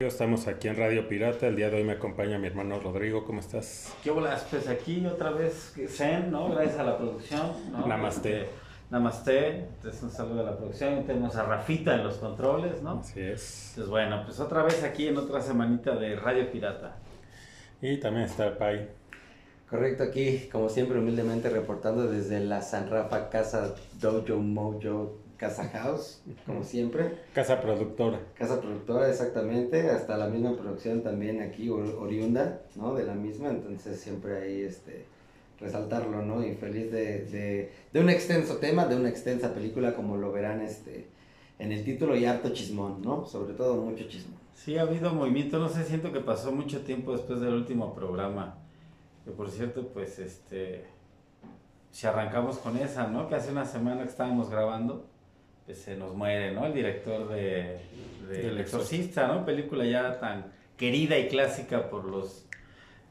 Estamos aquí en Radio Pirata. El día de hoy me acompaña mi hermano Rodrigo. ¿Cómo estás? ¿Qué bolas? Pues aquí otra vez Zen, ¿no? Gracias a la producción. ¿no? Namaste. Este, namaste. Entonces un saludo a la producción. Y tenemos a Rafita en los controles, ¿no? Así es. Entonces bueno, pues otra vez aquí en otra semanita de Radio Pirata. Y también está el Pai. Correcto, aquí como siempre humildemente reportando desde la San Rafa Casa Dojo Mojo Casa House, como siempre. Casa productora. Casa productora, exactamente. Hasta la misma producción también aquí, oriunda, ¿no? De la misma. Entonces siempre ahí, este, resaltarlo, ¿no? Y feliz de, de, de un extenso tema, de una extensa película, como lo verán, este, en el título y harto chismón, ¿no? Sobre todo mucho chismón. Sí, ha habido movimiento, no sé, siento que pasó mucho tiempo después del último programa. Que por cierto, pues, este, si arrancamos con esa, ¿no? Que hace una semana que estábamos grabando se nos muere, ¿no? El director de, El Exorcista, ¿no? Película ya tan querida y clásica por los,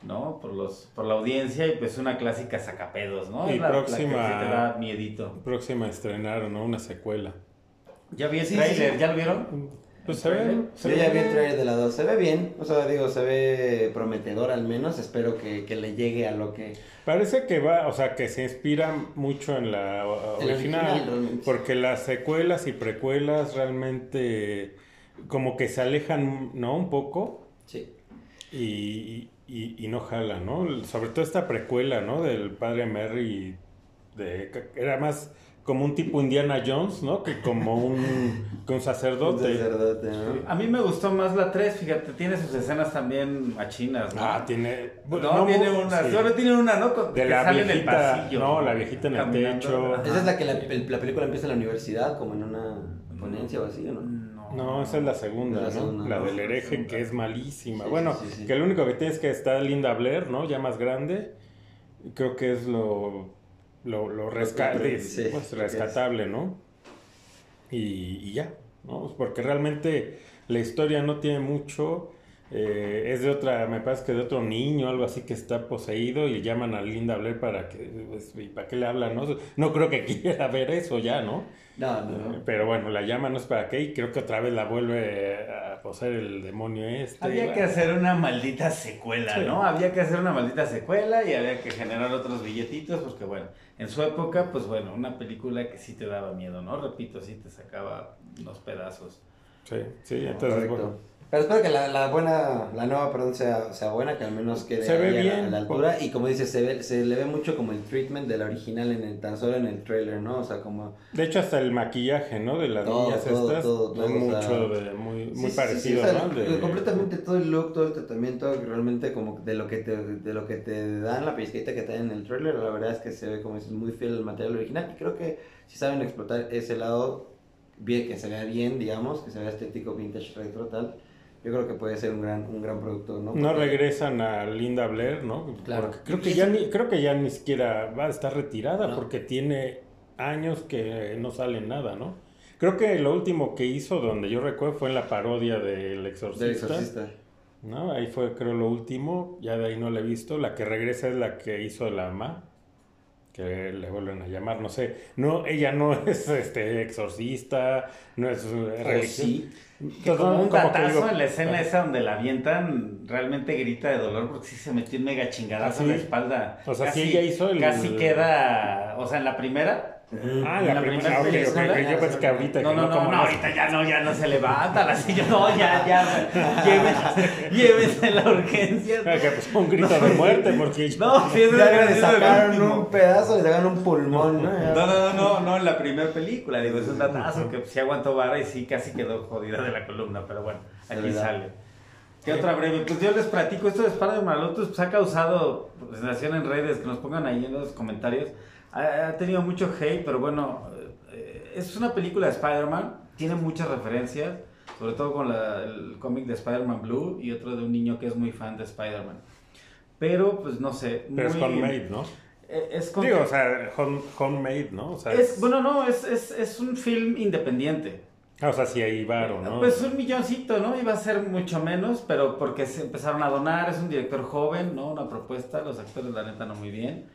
¿no? Por los, por la audiencia y pues una clásica sacapedos, ¿no? Y próxima, te da miedito. Próxima a estrenar, ¿no? Una secuela. Ya vi el trailer, ¿ya lo vieron? Pues se ve. Se ya vi el trailer de la 2. Se ve bien. O sea, digo, se ve prometedor al menos. Espero que, que, le llegue a lo que. Parece que va, o sea, que se inspira mucho en la original. porque las secuelas y precuelas realmente. Como que se alejan, ¿no? Un poco. Sí. Y, y, y no jala, ¿no? Sobre todo esta precuela, ¿no? Del padre Merry. De, era más como un tipo Indiana Jones, ¿no? Que como un, un sacerdote. A mí me gustó más la 3, fíjate, tiene sus escenas también machinas, ¿no? Ah, tiene... No, tiene una, sí. solo tiene una, ¿no? de que la sale viejita, en el pasillo. No, la viejita en el techo. Esa es la que la, la, película empieza en la universidad, como en una ponencia o así, ¿no? No, no esa es la segunda, la ¿no? la del hereje, que es malísima. bueno, que lo único que tiene es que está Linda Blair, ¿no? Ya más grande. Creo que es lo lo, lo pues, rescatable, ¿no? Y, ya, ¿no? Pues, porque realmente la historia no tiene mucho. Eh, es de otra, me parece que de otro niño, algo así que está poseído y llaman a Linda Blair para que, pues, ¿para qué le hablan? No, no creo que quiera ver eso ya, ¿no? No, no. Eh, pero bueno, la llama no es para qué y creo que otra vez la vuelve a poseer el demonio este. Había que hacer una maldita secuela, ¿no? Había que hacer una maldita secuela y había que generar otros billetitos porque bueno, en su época, pues bueno, una película que sí te daba miedo, ¿no? Repito, sí te sacaba unos pedazos. Sí, sí, entonces bueno. Pero espero que la, la, buena, la nueva, perdón, sea, sea buena, que al menos quede se ve bien, a, la, altura. Y como dices, se, ve, se le ve mucho como el treatment de la original en el, tan solo en el trailer, ¿no? O sea, como... De hecho, hasta el maquillaje, ¿no? De las niñas estas. Todo, todo, mucho, de, muy, muy parecido, ¿no? Completamente todo el look, todo el tratamiento, realmente como de lo que te, de lo que te dan, la pizquita que te dan en el trailer, la verdad es que se ve como es muy fiel al material original. Y creo que si saben explotar ese lado, bien, que se vea bien, digamos, que se vea estético, vintage, retro, tal yo creo que puede ser un gran, un gran producto, ¿no? No regresan a Linda Blair, ¿no? Claro. creo que, ya ni, creo que ya ni siquiera va a estar retirada porque tiene años que no sale nada, ¿no? Creo que lo último que hizo, donde yo recuerdo, fue en la parodia del Exorcista. Del Exorcista. ¿no? Ahí fue, creo, lo último. Ya de ahí no la he visto. La que regresa es la que hizo la mamá que le vuelven a llamar, no sé. No, ella no es este exorcista, no es eh, religiosa. Sí. Que como un datazo en la escena esa donde la avientan, realmente grita de dolor porque sí se metió un mega chingadazo en la espalda. O sea, sí ella hizo el... Casi queda, o sea, en la primera Ah, la, la primera, primera okay, Yo pensé que ahorita. No, no, no, no, ahorita ya no, ya no se levanta la silla. No, ya, ya. llévense la urgencia. Que pues un grito de muerte porque. No, sí, ya le sacaron un pedazo, le sacaron un pulmón, ¿no? No, no, no, no, en la primera película, digo, es un datazo que sí aguantó vara y sí casi quedó jodida de la columna, pero bueno, aquí sale. ¿Qué otra breve? Pues yo les platico, esto de Spider-Man Lotus pues, ha causado sensación en redes, que nos pongan ahí en los comentarios ha, tenido mucho hate, pero bueno, eh, es una película de Spider-Man, tiene muchas referencias, sobre todo con el cómic de Spider-Man Blue y otro de un niño que es muy fan de Spider-Man. Pero, pues no sé. Pero es homemade, ¿no? Eh, es Digo, o sea, homemade, ¿no? O sea, es, Bueno, no, es, es, es un film independiente. Ah, o sea, sí hay varo, ¿no? Pues un milloncito, ¿no? Iba a ser mucho menos, pero porque se empezaron a donar, es un director joven, ¿no? Una propuesta, los actores la neta no muy bien.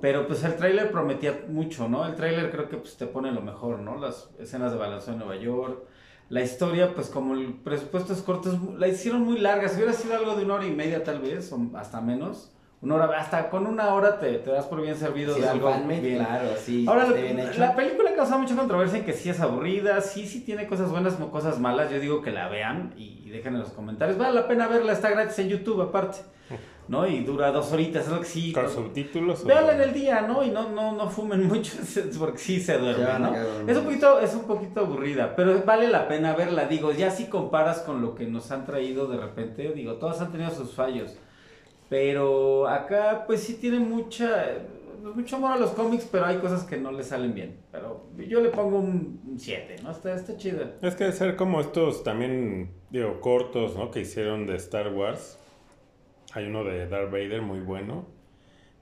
Pero pues el tráiler prometía mucho, ¿no? El tráiler creo que pues te pone lo mejor, ¿no? Las escenas de balanceo en Nueva York. la historia, pues como el presupuesto es corto, la hicieron muy larga. Si hubiera sido algo de una hora y media tal vez, o hasta menos, una hora, hasta con una hora te, te das por bien servido de algo bien. Claro, sí. Ahora, la película causa mucha controversia en que sí es aburrida, sí, sí tiene cosas buenas cosas malas. Yo digo que la vean y, dejen en los comentarios. Vale la pena verla, está gratis en YouTube aparte. ¿No? Y dura dos horitas, es lo que sí. ¿Con subtítulos? Véanla en el día, ¿no? Y no, no, no fumen mucho porque sí se duerme, ¿no? Es un, poquito, es un poquito aburrida, pero vale la pena verla. Digo, ya si comparas con lo que nos han traído de repente, digo, todas han tenido sus fallos. Pero acá, pues sí tiene mucha, mucho amor a los cómics, pero hay cosas que no le salen bien. Pero yo le pongo un 7, ¿no? Está, está chida. Es que debe ser como estos también, digo, cortos, ¿no? Que hicieron de Star Wars hay uno de Darth Vader muy bueno.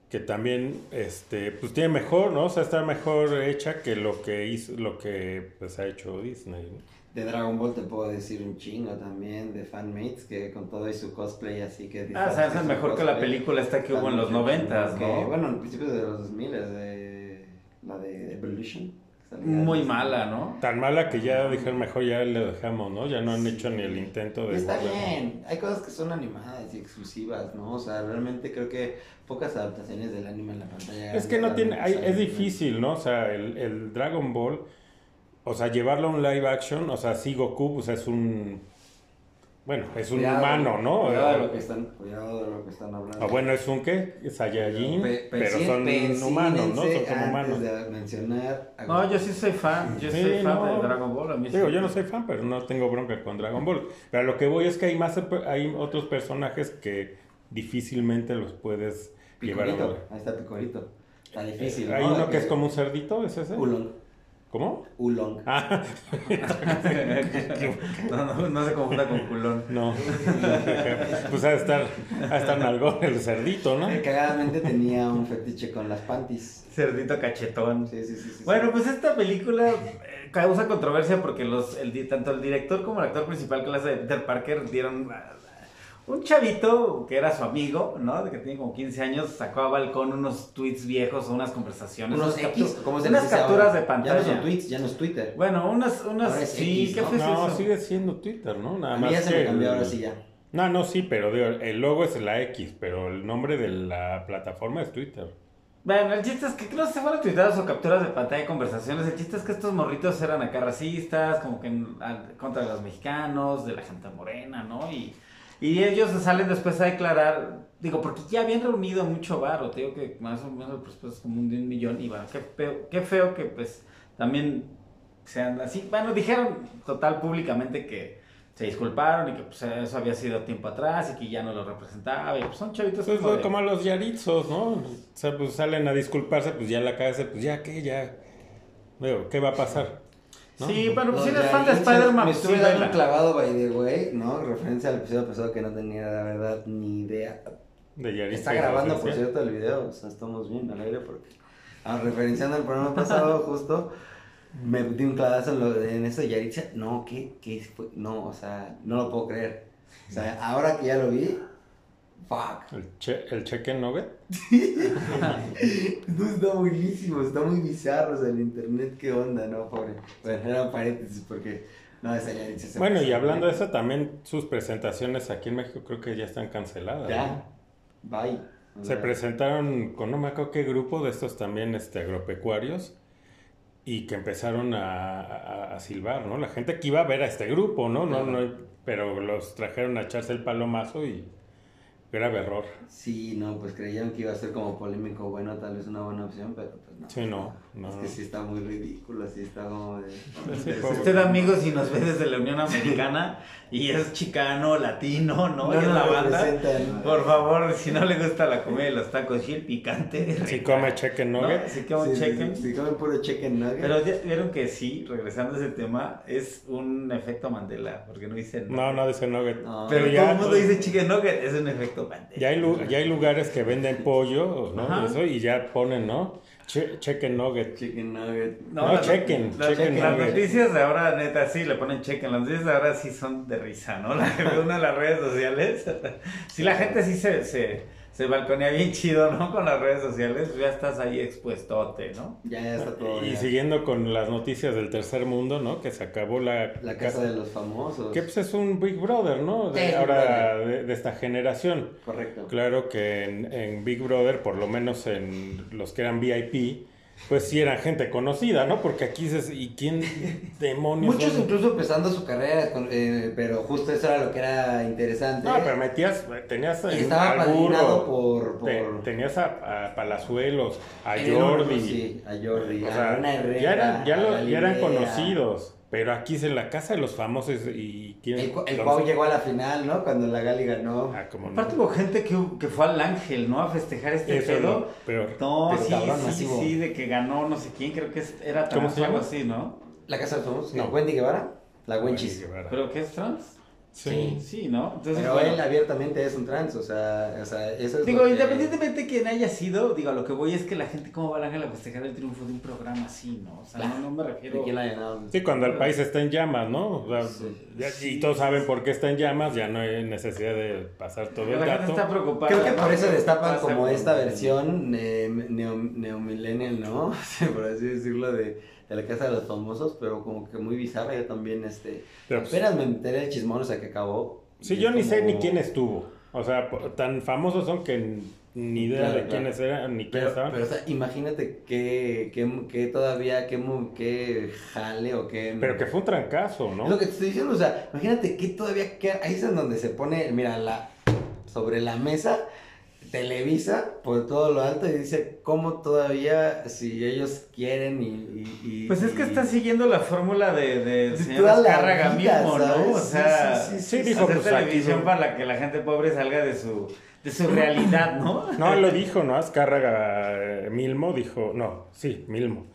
Que también, este, pues tiene mejor, ¿no? O sea, está mejor hecha que lo que hizo, lo que pues ha hecho Disney. De Dragon Ball te puedo decir un chingo también, de fanmates, que con todo y su cosplay así que... Ah, o sea, es mejor que la película esta que hubo en los noventas, ¿no? bueno, en principios de los 2000, de, la de Evolution. Muy mala, ¿no? Tan mala que ya dijeron mejor ya le dejamos, ¿no? Ya no han hecho ni el intento de... Está bien, hay cosas que son animadas y exclusivas, ¿no? O sea, realmente creo que pocas adaptaciones del anime en la pantalla. Es que no tiene, es difícil, ¿no? O sea, el, el Dragon Ball, o sea, llevarlo a un live action, o sea, sí Goku, pues es un bueno, es un humano, ¿no? Cuidado de lo que están, cuidado de lo que están hablando. Ah, bueno, es un qué? Saiyajin, pero son humanos, ¿no? Son humanos. De mencionar no, yo sí soy fan, yo soy fan de Dragon Ball. A mí Digo, yo no soy fan, pero no tengo bronca con Dragon Ball. Pero lo que voy es que hay más, hay otros personajes que difícilmente los puedes llevar a Ahí está Picorito. Está difícil. Hay uno que es como un cerdito, ¿es ese? Ulon. ¿Cómo? Ulong. Ah. no, no, no se confunda con culón. No. pues ha de estar, ha estar nalgón el cerdito, ¿no? Cagadamente tenía un fetiche con las panties. Cerdito cachetón. Sí, sí, sí. bueno, pues esta película eh, causa controversia porque los, el, tanto el director como el actor principal que la hace de Peter Parker dieron un chavito que era su amigo, ¿no? De que tiene como 15 años, sacó a balcón unos tweets viejos o unas conversaciones. Unos X, ¿cómo se Unas capturas de pantalla. Ya no son tweets, ya no es Twitter. Bueno, unas, unas, sí, ¿qué fue no, sigue siendo Twitter, ¿no? Nada más. Ya se me cambió ahora sí ya. No, no, sí, pero el logo es la X, pero el nombre de la plataforma es Twitter. Bueno, el chiste es que no sé si fueron tuitadas o capturas de pantalla de conversaciones. El chiste es que estos morritos eran acá racistas, como que en, contra de los mexicanos, de la gente morena, ¿no? Y y ellos salen después a declarar, digo, porque ya habían reunido mucho barro, te digo que más o menos el presupuesto es como un de un millón, y bueno, qué feo, qué feo que pues también sean así. Bueno, dijeron total públicamente que se disculparon y que pues eso había sido tiempo atrás y que ya no lo representaba, y pues son chavitos pues como, como los yaritzos, ¿no? O sea, pues salen a disculparse, pues ya la cabeza, pues ya, ¿qué? Ya, veo, ¿qué va a pasar? Sí, pero pues si eres fan de Spider-Man. Me pues estuve dando un clavado, by the way, ¿no? Referencia al episodio pasado que no tenía, la verdad, ni idea. De Está grabando, por cierto, el video, o sea, estamos bien al aire porque... Ah, referenciando el programa pasado, justo, me di un clavazo en, lo, en eso de Yaritza. No, ¿qué, ¿qué fue? No, o sea, no lo puedo creer. O sea, ahora que ya lo vi, Fuck. ¿El, che el cheque nugget? no, está buenísimo, está muy bizarro. O sea, el internet, qué onda, ¿no? Pobre. Bueno, era un paréntesis porque. No, esa ya se Bueno, y hablando de eso, también sus presentaciones aquí en México creo que ya están canceladas. Ya. Bye. se presentaron con no me acuerdo qué grupo de estos también este, agropecuarios y que empezaron a, a, a, silbar, ¿no? La gente que iba a ver a este grupo, ¿no? no, no pero los trajeron a echarse el palomazo y Grave error. Sí, no, pues creían que iba a ser como polémico, bueno, tal vez una buena opción, pero pues no. Sí, no. no es que sí está muy ridículo, así está como de... usted, amigo, si nos ve desde la Unión Americana y es chicano, latino, ¿no? y es la banda, por favor, si no le gusta la comida de los tacos y el picante... Si come chicken nugget. Si come chicken. Si, come puro chicken nugget. Pero vieron que sí, regresando a ese tema, es un efecto Mandela, porque no dice No, no dice nugget. Pero, todo el mundo dice chicken nugget, es un efecto ya hay, ya hay lugares que venden pollo, ¿no? Eso, y ya ponen, ¿no? chicken nugget. Chicken nugget. No, no chicken. las noticias de ahora, neta, sí, le ponen chicken. Las noticias de ahora sí son de risa, ¿no? La que ve una de las redes sociales. sí, la gente sí se, se, se balconea bien chido, ¿no? Con las redes sociales, ya estás ahí expuestote, ¿no? Ya, ya está todo. Y siguiendo con las noticias del tercer mundo, ¿no? Que se acabó la... La casa, de los famosos. Que pues es un Big Brother, ¿no? De, ahora de, esta generación. Correcto. Claro que en, en Big Brother, por lo menos en los que eran VIP, pues sí eran gente conocida, ¿no? Porque aquí dices, ¿y quién demonios? Muchos incluso empezando su carrera, eh, pero justo eso era lo que era interesante. No, pero metías, tenías y estaba padrinado por, por... tenías a, Palazuelos, a Jordi. Sí, a Jordi, a Herrera, ya eran, ya, ya eran conocidos. Pero aquí es en la casa de los famosos y quién El, el Pau llegó a la final, ¿no? Cuando la Gali ganó. Ah, como Aparte hubo gente que, que, fue al Ángel, ¿no? A festejar este Eso pedo. Peor. No, sí, sí, sí, de que ganó no sé quién, creo que era trans o algo así, ¿no? ¿La casa de los famosos? No. ¿Wendy Guevara? La Wenchis. ¿Pero qué es trans? Sí. Sí, ¿no? Entonces, Pero él abiertamente es un trans, o sea, o sea eso es Digo, independientemente de quién haya sido, digo, lo que voy es que la gente, ¿cómo va a a festejar el triunfo de un programa así, no? O sea, no, no, me refiero... quién la sí, cuando el país está en llamas, ¿no? O sea, y todos saben por qué está en llamas, ya no hay necesidad de pasar todo el dato. está preocupada. Creo que por eso destapan como esta versión neomillennial, ¿no? por así decirlo, de de la casa de los famosos, pero como que muy bizarra. Yo también, este. Pero, pues, apenas me enteré del chismón, o sea, que acabó. Sí, yo ni sé ni quién estuvo. O sea, tan famosos son que ni idea de quiénes eran ni quiénes estaban. Pero, o sea, imagínate que, que, que todavía, que, que jale o que. Pero que fue un trancazo, ¿no? Es lo que te estoy diciendo, o sea, imagínate que todavía. Que, ahí es en donde se pone, mira, la sobre la mesa Televisa por todo lo alto y dice cómo todavía si ellos quieren y, pues es que está siguiendo la fórmula de, de, señor Azcárraga mismo, ¿no? O sea, sí, sí, dijo pues, televisión para que la gente pobre salga de su de su realidad, ¿no? No, lo dijo, ¿no? Azcárraga eh, Milmo dijo, no, sí, Milmo.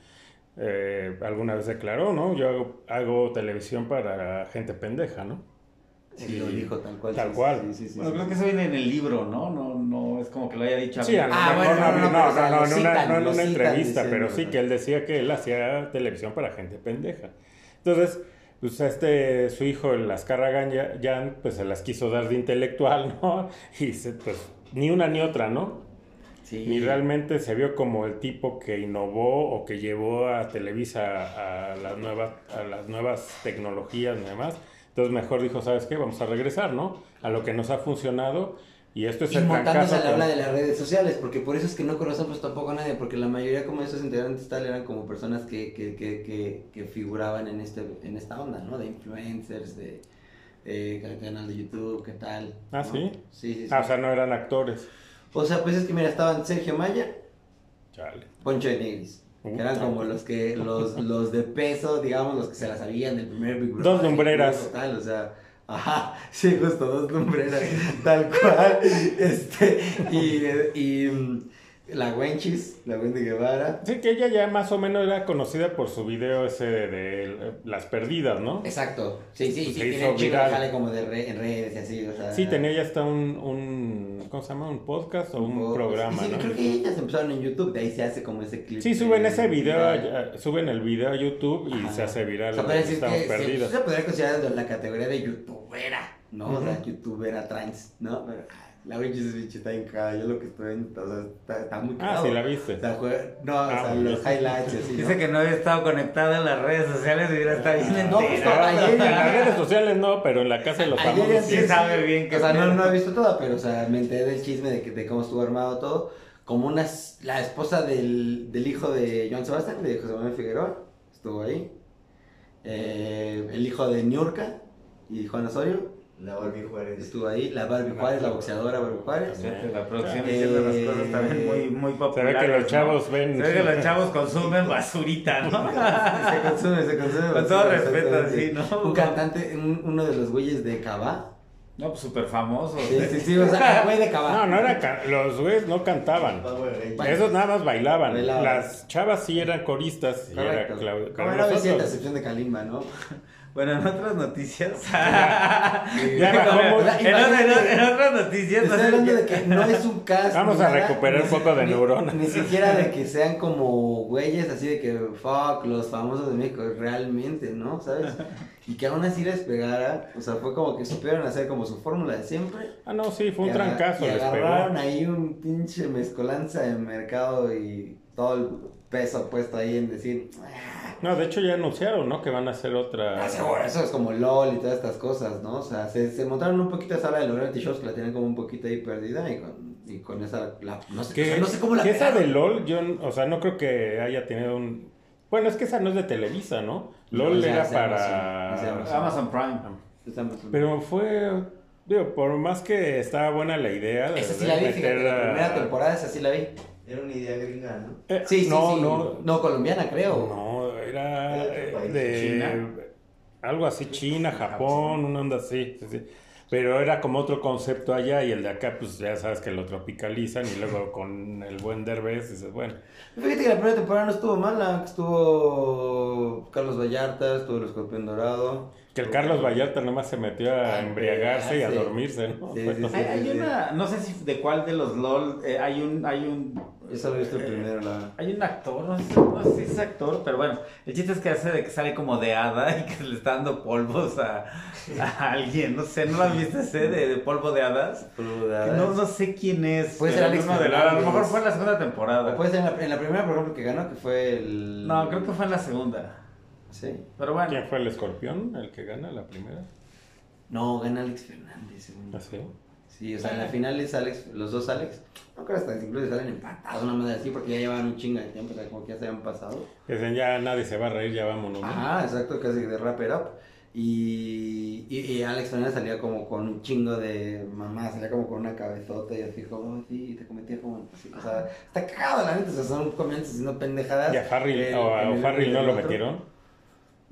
Eh, alguna vez declaró, ¿no? Yo hago, hago televisión para gente pendeja, ¿no? Sí, lo dijo tal cual. Tal cual. bueno, creo que eso viene en el libro, ¿no? No, no es como que lo haya dicho. Sí, a ah, bueno, no, no, no, no, en una entrevista, pero sí que él decía que él hacía televisión para gente pendeja. Entonces, pues este, su hijo, el Azcárraga Jan, pues se las quiso dar de intelectual, ¿no? Y pues ni una ni otra, ¿no? Sí. Ni realmente se vio como el tipo que innovó o que llevó a Televisa a las nuevas, a las nuevas tecnologías y demás entonces mejor dijo, ¿sabes qué? Vamos a regresar, ¿no? A lo que nos ha funcionado. Y esto es y el montándose a la habla de las redes sociales, porque por eso es que no conocemos pues, tampoco a nadie, porque la mayoría como de esos integrantes tal eran como personas que, que, que, que, figuraban en, este, en esta onda, ¿no? De influencers, de, canal de YouTube, ¿qué tal? Ah, ¿sí? Sí, sí, Ah, o sea, no eran actores. O sea, pues es que mira, estaban Sergio Maya, Poncho de Negris que eran como los que, los, los de peso, digamos, los que se la sabían del primer Big Brother. Dos lumbreras. Tal, o sea, ajá, sí, justo, dos lumbreras, tal cual. Este, y, y la Wenchis, la Wendy Guevara. Sí, que ella ya más o menos era conocida por su video ese de, Las Perdidas, ¿no? Exacto. Sí, sí, sí, tiene chico jale como de en redes y así, o sea. Sí, tenía ya hasta un, un ¿cómo se llama? Un podcast o un, programa, sí, ¿no? creo que ellas empezaron en YouTube, de ahí se hace como ese clip. Sí, suben ese video, suben el video a YouTube y se hace viral. O sea, Estamos que, perdidas. Se, podría considerar la categoría de youtubera, ¿no? O sea, youtubera trans, ¿no? Pero, la Winchester Beach está en cada, yo lo que estoy viendo, o sea, está, está muy claro. Ah, sí, la viste. no, o ah, sea, los highlights así, Dice que no había estado conectada en las redes sociales y hubiera estado bien No, pues, ayer, en las redes sociales no, pero en la casa de los famosos sí sabe bien que... O sea, no, no he visto toda, pero, o sea, me enteré del chisme de, que, de cómo estuvo armado todo. Como una, la esposa del, del hijo de Joan Sebastián, de José Manuel Figueroa, estuvo ahí. Eh, el hijo de Niurka y Juan Osorio la Barbie Juárez. Estuvo ahí, la Barbie Juárez, la boxeadora Barbie Juárez. la producción eh, diciendo las cosas también muy, muy populares. Se ve que los chavos ven. Se ve que los chavos consumen basurita, ¿no? se consume, se consume. Con todo respeto, sí, ¿no? Un cantante, uno de los güeyes de Cabá. No, pues súper famoso. Sí, sí, sí, o sea, güey de Cabá. No, no era. Los güeyes no cantaban. Esos nada más bailaban. Las chavas sí eran coristas. Y era Como era la excepción de Kalimba, ¿no? Bueno, en otras noticias. ya, en, otras noticias. Estoy hablando de que no es un caso. Vamos a recuperar un poco de neuronas. Ni siquiera de que sean como güeyes así de que fuck los famosos de México, realmente, ¿no? ¿Sabes? Y que aún así les pegara. O sea, fue como que supieron hacer como su fórmula de siempre. Ah, no, sí, fue un trancazo. Y agarraron ahí un pinche mezcolanza de mercado y todo el peso puesto ahí en decir. Ah, no, de hecho ya anunciaron, ¿no? Que van a hacer otra. Ah, seguro, eso es como LOL y todas estas cosas, ¿no? O sea, se, se montaron un poquito esa sala de los reality shows que la tienen como un poquito ahí perdida y con, y con esa. La, no, sé, no sé cómo la. Que esa de LOL, yo, o sea, no creo que haya tenido un. Bueno, es que esa no es de Televisa, ¿no? LOL era para. Amazon, Prime. Pero fue. Digo, por más que estaba buena la idea de. Esa sí la vi, fíjate, la primera temporada, esa sí la vi. Era una idea gringa, ¿no? Eh, sí, sí, no, sí. No, no, colombiana, creo. No, era de China. algo así, China, Japón, una onda así, Pero era como otro concepto allá y el de acá, pues ya sabes que lo tropicalizan y luego con el buen Derbez dices, bueno. Fíjate que la primera temporada no estuvo mala, estuvo Carlos Vallarta, estuvo el Escorpión Dorado. Que el Carlos Vallarta nomás se metió a embriagarse y a dormirse, ¿no? hay, una, no sé si de cuál de los LOL, eh, hay un, hay un eso lo he visto primero. La... Hay un actor, no sé, si es actor, pero bueno, el chiste es que hace de que sale como de hada y que le está dando polvos a, a alguien. No sé, ¿no lo has visto ese de, polvo de hadas? Polvo de hadas. No, no sé quién es. Puede ser Alex de A lo mejor fue en la segunda temporada. O puede ser en la, en la, primera, por ejemplo, que ganó, que fue el. No, creo que fue en la segunda. Sí. Pero bueno. ¿Quién fue el escorpión, el que gana la primera? No, gana Alex Fernández. ¿Ah, sí? Sí, o sea, en la final es Alex, los dos Alex. No creo hasta incluso salen empatados, una madre así, porque ya llevan un chingo de tiempo, o sea, como que ya se habían pasado. Dicen, ya nadie se va a reír, ya vámonos. Ah, exacto, casi de wrap it up. Y, y, Alex Fernández salía como con un chingo de mamá, salía como con una cabezota y así como, sí, te cometía como, así, o sea, está cagado la neta, o sea, son comienzos haciendo pendejadas. ¿Y a Harry, o a Harry no lo metieron?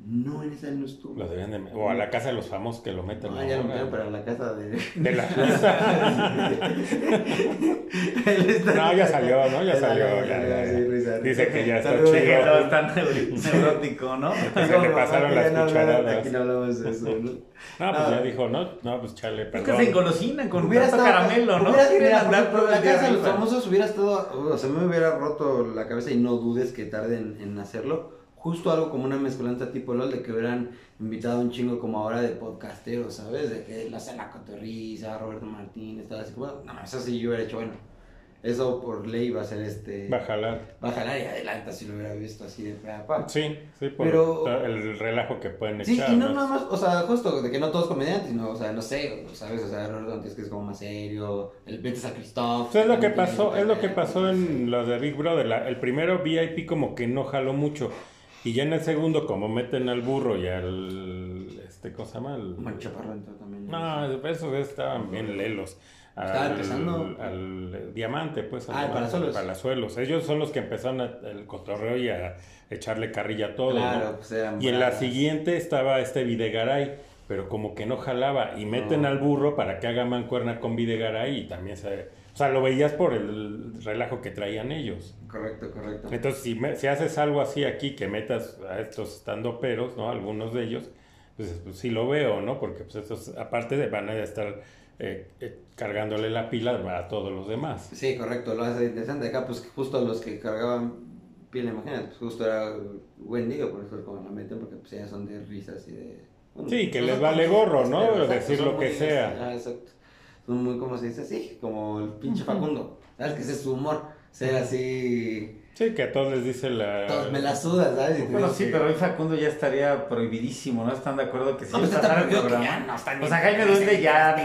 No, en esa no estuvo. Lo de, o a la casa de los famosos que lo meten. Ah, ya lo metieron, pero a la casa de. De la no, ya salió, ¿no? Ya salió. Dice que ya está chido. Está neurótico, ¿no? Se le pasaron las cucharadas. Aquí no hablamos de eso, ¿no? No, pues ya dijo, no, no, pues chale, perdón. Es que se engolosinan con hubiera estado, caramelo, ¿no? Hubiera, mira, por, la casa de los famosos hubiera estado, o sea, me hubiera roto la cabeza y no dudes que tarden en hacerlo justo algo como una mezcolanza tipo LOL de que hubieran invitado un chingo como ahora de podcasteros, ¿sabes? De que la cena cotorriza, Roberto Martínez, tal así como, no, eso sí yo hubiera hecho, bueno, eso por ley va a ser este... Va a jalar. Va a jalar y adelanta si lo hubiera visto así de pa. Sí, sí, por Pero, el relajo que pueden echar. Sí, y no nada más, o sea, justo de que no todos comediantes, sino, o sea, no sé, ¿sabes? O sea, Roberto Martínez que es como más serio, el Betis a Christoph. es lo que pasó, es lo que pasó en los de Big Brother, el primero VIP como que no jaló mucho. Y ya en el segundo, como meten al burro y al. Este, ¿Cómo se llama? Al, también. No, esos estaban bien lelos. Estaba empezando. Al diamante, pues. Ah, Palazuelos. Palazuelos. Ellos son los que empezaron el cotorreo y a echarle carrilla a todo. Claro, pues Y en la siguiente estaba este Videgaray, pero como que no jalaba. Y meten al burro para que haga mancuerna con Videgaray y también se o sea, lo veías por el relajo que traían ellos. Correcto, correcto. Entonces, si, si haces algo así aquí, que metas a estos estando peros, ¿no? Algunos de ellos, pues, pues, sí lo veo, ¿no? Porque pues estos, aparte de, van a estar eh, eh, cargándole la pila a todos los demás. Sí, correcto, lo hace interesante. Acá, pues justo los que cargaban pila, imagínate, pues justo era Wendy, por eso como la meten, porque pues ya son de risas y de... sí, que les vale gorro, ¿no? Decir lo que sea. Ah, exacto son muy, como se dice así? Como el pinche Facundo. ¿Sabes? Que ese es su humor. Ser así. Sí, que a todos les dice la. Todos me la sudas, ¿sabes? bueno, sí, pero hoy Facundo ya estaría prohibidísimo, ¿no? ¿Están de acuerdo que sí? No, pues está el programa? Ya no, está o sea, Jaime Duende ya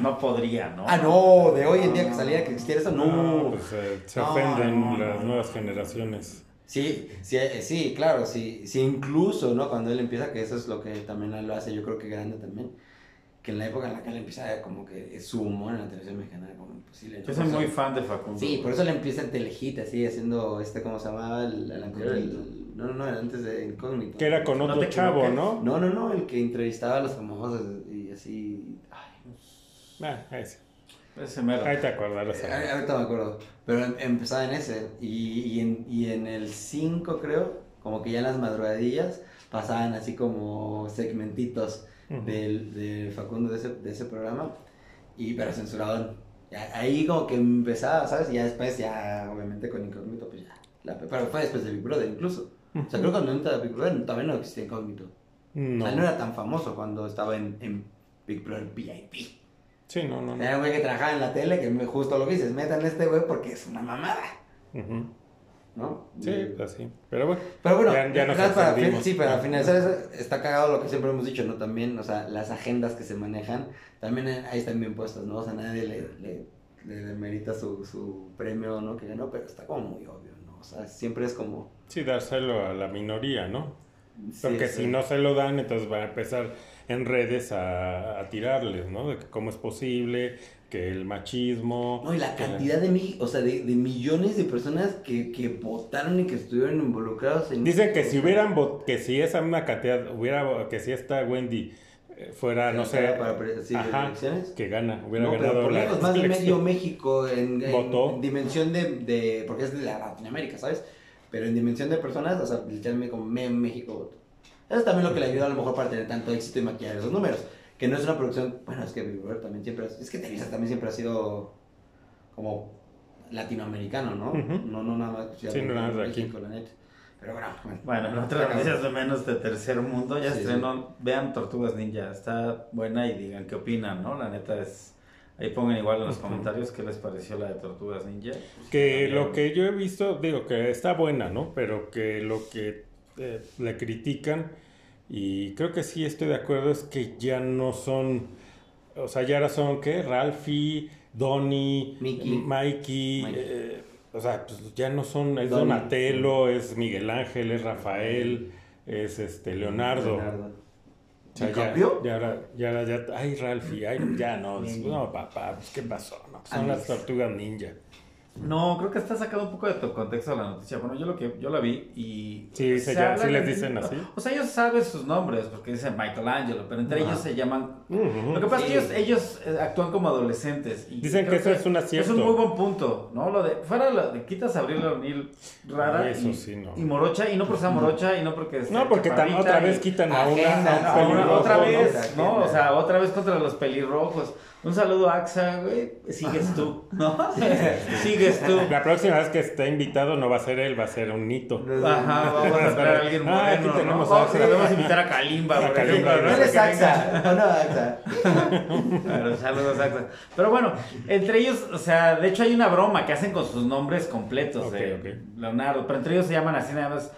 no podría, ¿no? Ah, no, de hoy en día que saliera que existiera eso, no. no pues eh, se ofenden las nuevas generaciones. Sí, sí, eh, sí, claro, sí, sí, incluso, ¿no? Cuando él empieza, que eso es lo que también lo hace, yo creo que grande también que en la época en la que él empieza como que su humor en la televisión mexicana era como imposible. Yo soy muy fan de Facundo. Sí, por eso le empieza en Telehit, así, haciendo este, ¿cómo se llamaba? El, anterior, no, no, no, antes de Incógnito. Que era con otro chavo, ¿no? No, no, no, el que entrevistaba a los famosos y así, ay. Ah, ese. Ese mero. Ahí te acordarás. Eh, ahorita me acuerdo. Pero em, empezaba en ese. Y, y, en, y en el 5, creo, como que ya en las madrugadillas, pasaban así como segmentitos del, de Facundo de ese, de ese programa, y, pero censuraban. Ahí como que empezaba, ¿sabes? Y ya después, ya obviamente con Incógnito, pues ya. La, pero fue después de Big Brother incluso. O sea, creo que cuando entra Big Brother todavía no existía Incógnito. No. O sea, no era tan famoso cuando estaba en, en Big Brother VIP. Sí, no, no. Era un güey que trabajaba en la tele, que justo lo que dices, metan a este güey porque es una mamada. ¿No? Sí, pues sí. Pero bueno. Pero bueno, ya, nos para, sí, para finalizar está cagado lo que siempre hemos dicho, ¿no? También, o sea, las agendas que se manejan, también ahí están bien puestas, ¿no? O sea, nadie le, le, le merita su, su premio, ¿no? Que ganó, pero está como muy obvio, ¿no? O sea, siempre es como... Sí, dárselo a la minoría, ¿no? Porque si no se lo dan, entonces va a empezar en redes a, tirarles, ¿no? De cómo es posible, que el machismo... No, y la cantidad de, o sea, de, millones de personas que, que, votaron y que estuvieron involucrados en... Dicen que si hubieran, que si esa misma cantidad, hubiera, que si esta Wendy eh, fuera, no sé, para, elecciones? que gana, hubiera no, ganado pero por más de medio México en, en, dimensión de, de, porque es de la Latinoamérica, ¿sabes? Pero en dimensión de personas, o sea, literalmente como México voto. Eso es también lo que le ayuda a lo mejor para tener tanto éxito y maquillar esos números. Que no es una producción, bueno, es que Big Brother también siempre, es que Televisa también siempre ha sido como latinoamericano, ¿no? No, no nada más. Sí, no nada más de aquí. La neta. Pero bueno, bueno. Bueno, otra noticias de menos de tercer mundo, ya estrenó, vean Tortugas Ninja, está buena y digan qué opinan, ¿no? La neta es... Ahí pongan igual en los comentarios qué les pareció la de Tortugas Ninja. Que lo que yo he visto, digo que está buena, ¿no? Pero que lo que eh, le critican, y creo que sí estoy de acuerdo, es que ya no son, o sea, ya ahora son, ¿qué? Ralphie, Donnie, Mikey, eh, o sea, pues ya no son, es Donatello, es Miguel Ángel, es Rafael, es este Leonardo. O sea, ya, ya, ya, ya, ay, Ralphie, ay, ya no, no, papá, pues, ¿qué pasó? No, son las tortugas ninja. No, creo que está sacado un poco de tu contexto la noticia. Bueno, yo lo que yo la vi y sí, se sí les dicen así. O sea, ellos saben sus nombres porque dicen Michelangelo, pero entre ellos se llaman. Lo que pasa es que ellos, eh, actúan como adolescentes. Y dicen que eso es un acierto. Es un muy buen punto, ¿no? Lo de fuera lo de quitas a Abril O'Neill rara eso y, sí, no. y morocha y no porque sea morocha y no porque no porque otra vez quitan a una, otra vez, ¿no? O sea, otra vez contra los pelirrojos. Un saludo a AXA, güey. Sigues tú, ¿no? Sigues tú. La próxima vez que esté invitado no va a ser él, va a ser un Nito. Ajá, vamos a traer a alguien ah, bueno. aquí tenemos ¿no? a AXA. Vamos a invitar a Kalimba, por ejemplo. ¿no? ¿Eres AXA o no AXA? Claro, saludos AXA. Pero bueno, entre ellos, o sea, de hecho hay una broma que hacen con sus nombres completos de Leonardo, pero entre ellos se llaman así nada más eh,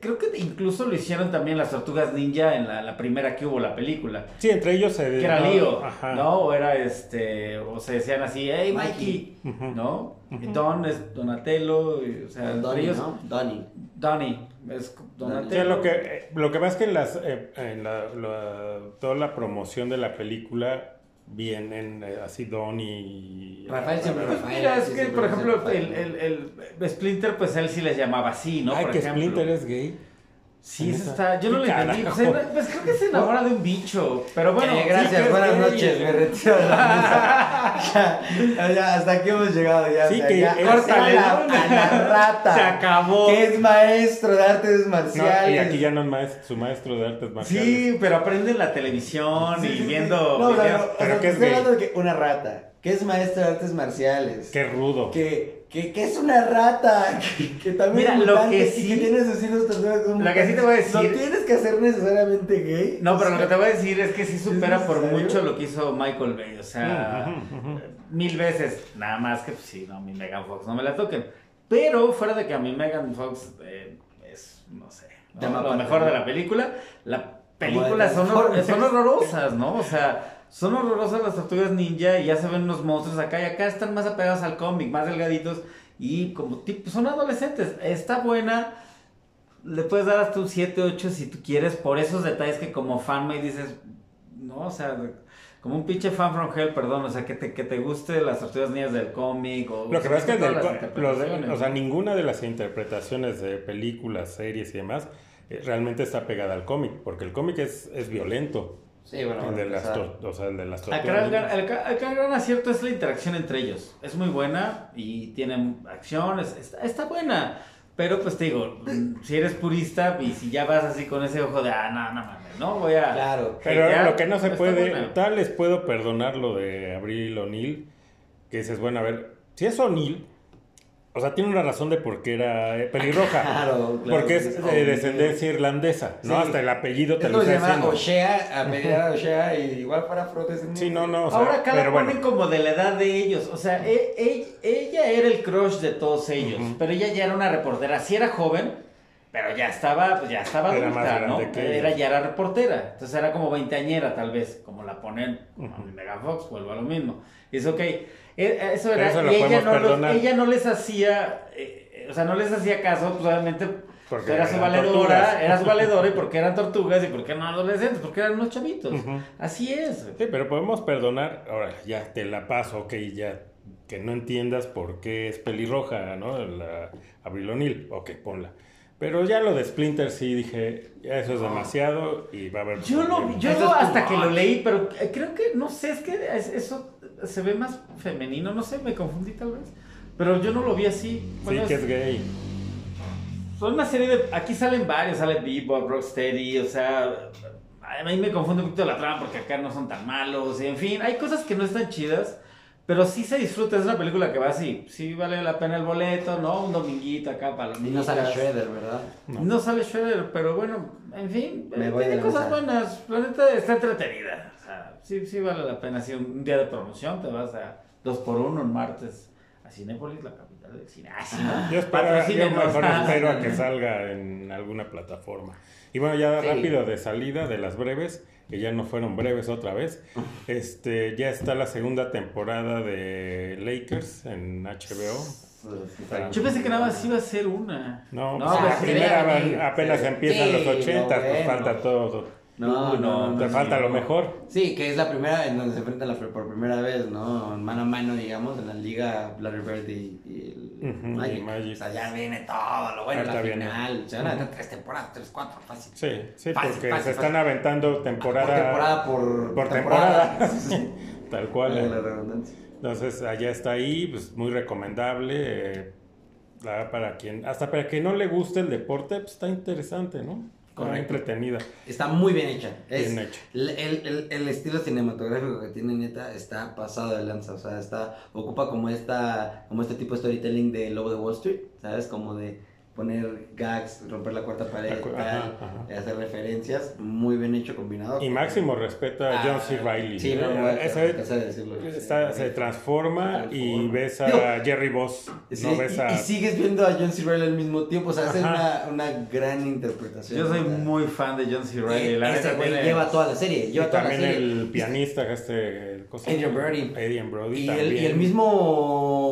creo que incluso lo hicieron también las tortugas ninja en la, primera que hubo la película. Sí, entre ellos se. Que era Lío, ¿no? O era este. O se decían así, hey Mikey, ¿no? Y Don es Donatello, o sea, Donnie, ellos. ¿no? Donnie. Donnie, es Donatello. lo que, eh, lo que pasa es que en, las, eh, en la, toda la promoción de la película vienen eh, así Don y... Rafael siempre pues Rafael. Mira, es que, por ejemplo, el, el, el, Splinter, pues él sí les llamaba así, ¿no? Ay, por que ejemplo. Splinter es gay. Sí, eso está. Yo no lo entendí. Pues, pues, creo que se enamora de un bicho. Pero bueno. Eh, gracias, buenas noches. Me retiro de la mesa. ya, hasta aquí hemos llegado. Ya, sí, que ya, córtale a la, rata. Se acabó. Que es maestro de artes marciales. No, y aquí ya no es maestro, su maestro de artes marciales. Sí, pero aprende en la televisión y viendo. No, pero, pero, que es estoy hablando de que una rata. Que es maestro de artes marciales. Qué rudo. Que que, que es una rata, que, también Mira, lo que sí, que tiene sus como Lo que sí te voy a decir. No tienes que hacer necesariamente gay. No, pero lo que te voy a decir es que sí supera por mucho lo que hizo Michael Bay. O sea, mil veces. Nada más que, pues, sí, no, mi Megan Fox no me la toquen. Pero fuera de que a mi Megan Fox eh, es, no sé, lo mejor de la película, la película son, son horrorosas, ¿no? O sea son horrorosas las tortugas ninja y ya se ven unos monstruos acá y acá están más apegados al cómic, más delgaditos y como tipo, son adolescentes. Está buena. Le puedes dar hasta un 7, 8 si tú quieres por esos detalles que como fan me dices, no, o sea, como un pinche fan from hell, perdón, o sea, que te, que te guste las tortugas niñas del cómic o... Lo que pasa es que o sea, ninguna de las interpretaciones de películas, series y demás eh, realmente está pegada al cómic, porque el cómic es, es violento. Sí, bueno, el de, las o sea, el de las tortugas. Acá, el, gran acierto es la interacción entre ellos. Es muy buena y tiene acción, está, está, buena. Pero pues te digo, mm, si eres purista y si ya vas así con ese ojo de, ah, no, no mames, no, voy a... Claro. Pero lo que no se puede, tal les puedo perdonar lo de Abril O'Neill, que dices, bueno, a ver, si es O'Neill, o sea, tiene una razón de por qué era eh, pelirroja. Claro, claro. Porque es de descendencia irlandesa, ¿no? Hasta el apellido te lo llama O'Shea, apellida O'Shea, y igual para afrodescendientes. Sí, no, no. Ahora sea, cada ponen como de la edad de ellos. O sea, e, e, ella era el crush de todos ellos, pero ella ya era una reportera. Sí era joven, pero ya estaba, pues ya estaba era adulta, ¿no? Era, ya era reportera. Entonces era como veinteañera, tal vez, como la ponen como uh Megafox, vuelvo a lo mismo. Y es ok. Eh, eso era, y ella no, ella no, les hacía, eh, o sea, no les hacía caso, pues obviamente porque era su valedora, era su valedora y porque eran tortugas y porque eran adolescentes, porque eran unos chavitos. Así es. Sí, pero podemos perdonar, ahora ya te la paso, ok, ya que no entiendas por qué es pelirroja, ¿no? La Abril O'Neill, ok, ponla. Pero ya lo de Splinter sí dije, ya eso es demasiado y va a haber... Yo, lo, yo hasta que lo leí, pero creo que, no sé, es que eso se ve más femenino, no sé, me confundí tal vez. Pero yo no lo vi así. sí, que es gay. Son una serie de... Aquí salen varios, sale Bebop, Rocksteady, o sea... A mí me confunde un poquito la trama porque acá no son tan malos, y en fin, hay cosas que no están chidas. Pero sí se disfruta, es una película que va así, sí vale la pena el boleto, ¿no? Un dominguito acá para los Y no sale Shredder, ¿verdad? No. sale Shredder, pero bueno, en fin, tiene cosas buenas. Planeta está entretenida. O sea, sí, sí vale la pena. Si un día de promoción te vas a dos por uno un martes a Cinépolis, la capital del cine. Ah, Yo espero, yo mejor espero a que salga en alguna plataforma. Y bueno, ya rápido de salida de las breves que ya no fueron breves otra vez. Este, ya está la segunda temporada de Lakers en HBO. Yo pensé que nada más iba a ser una. No, no pues la primera apenas empiezan los 80, pues falta todo. No, no, Te falta lo mejor. Sí, que es la primera en donde se enfrentan por primera vez, ¿no? Mano a mano, digamos, en la liga Larry Bird y, Magic. O sea, ya viene todo lo bueno, la final. Se van a aventar tres temporadas, tres, cuatro, fácil. Sí, sí, porque se están aventando temporada por temporada por, por temporada. Tal cual. La redundancia. Entonces, allá está ahí, pues muy recomendable. Eh, para quien, hasta para quien no le guste el deporte, pues está interesante, ¿no? Entretenida. Está muy bien hecha. bien hecha. El, el, el, estilo cinematográfico que tiene neta está pasado de lanza. O sea, está, ocupa como esta, como este tipo de storytelling de Lobo de Wall Street, ¿sabes? Como de poner gags, romper la cuarta pared, hacer referencias, muy bien hecho combinado. Y máximo respeto a John C. Ah, Reilly. Sí, no, se transforma y ves a Jerry Boss. no ves a... y, sigues viendo a John C. Reilly al mismo tiempo, o sea, hace una, una, gran interpretación. Yo soy muy fan de John C. Reilly. La ese güey lleva toda la serie, lleva toda también la serie. el pianista, este... Adrian Brody. Adrian Brody y El, y el mismo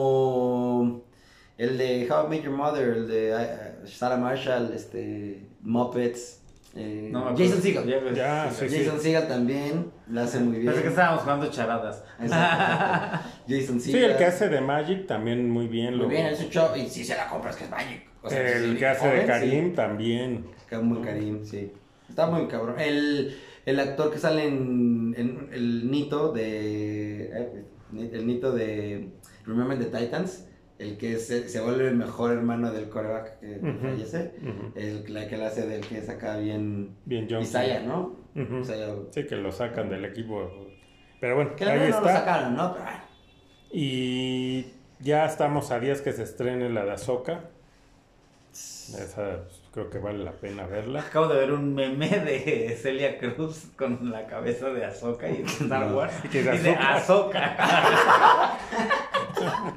el de How I Met Your Mother, el de uh, Sarah Marshall, este, Muppets. Eh, Jason Segel. Sí, Jason Segel también lo hace muy bien. Parece que estábamos jugando charadas. Jason Segel. Sí, el que hace de Magic también muy bien. Muy bien, es un show. Y si se la compras, que es Magic. O sea, el que hace de Karim también. Muy Karim, sí. Está muy cabrón. El, el actor que sale en, en el Nito de. Eh, el Nito de Remember the Titans el que se, se, vuelve el mejor hermano del coreback que fallece, el, la que le hace del que saca bien, bien Isaiah, ¿no? sí, que lo sacan del equipo. Pero bueno, que ahí está. lo sacaron, ¿no? Pero bueno. Y ya estamos a días que se estrene la de Azoka. Esa creo que vale la pena verla. Acabo de ver un meme de Celia Cruz con la cabeza de Azoka y de Star Wars. y de Azoka.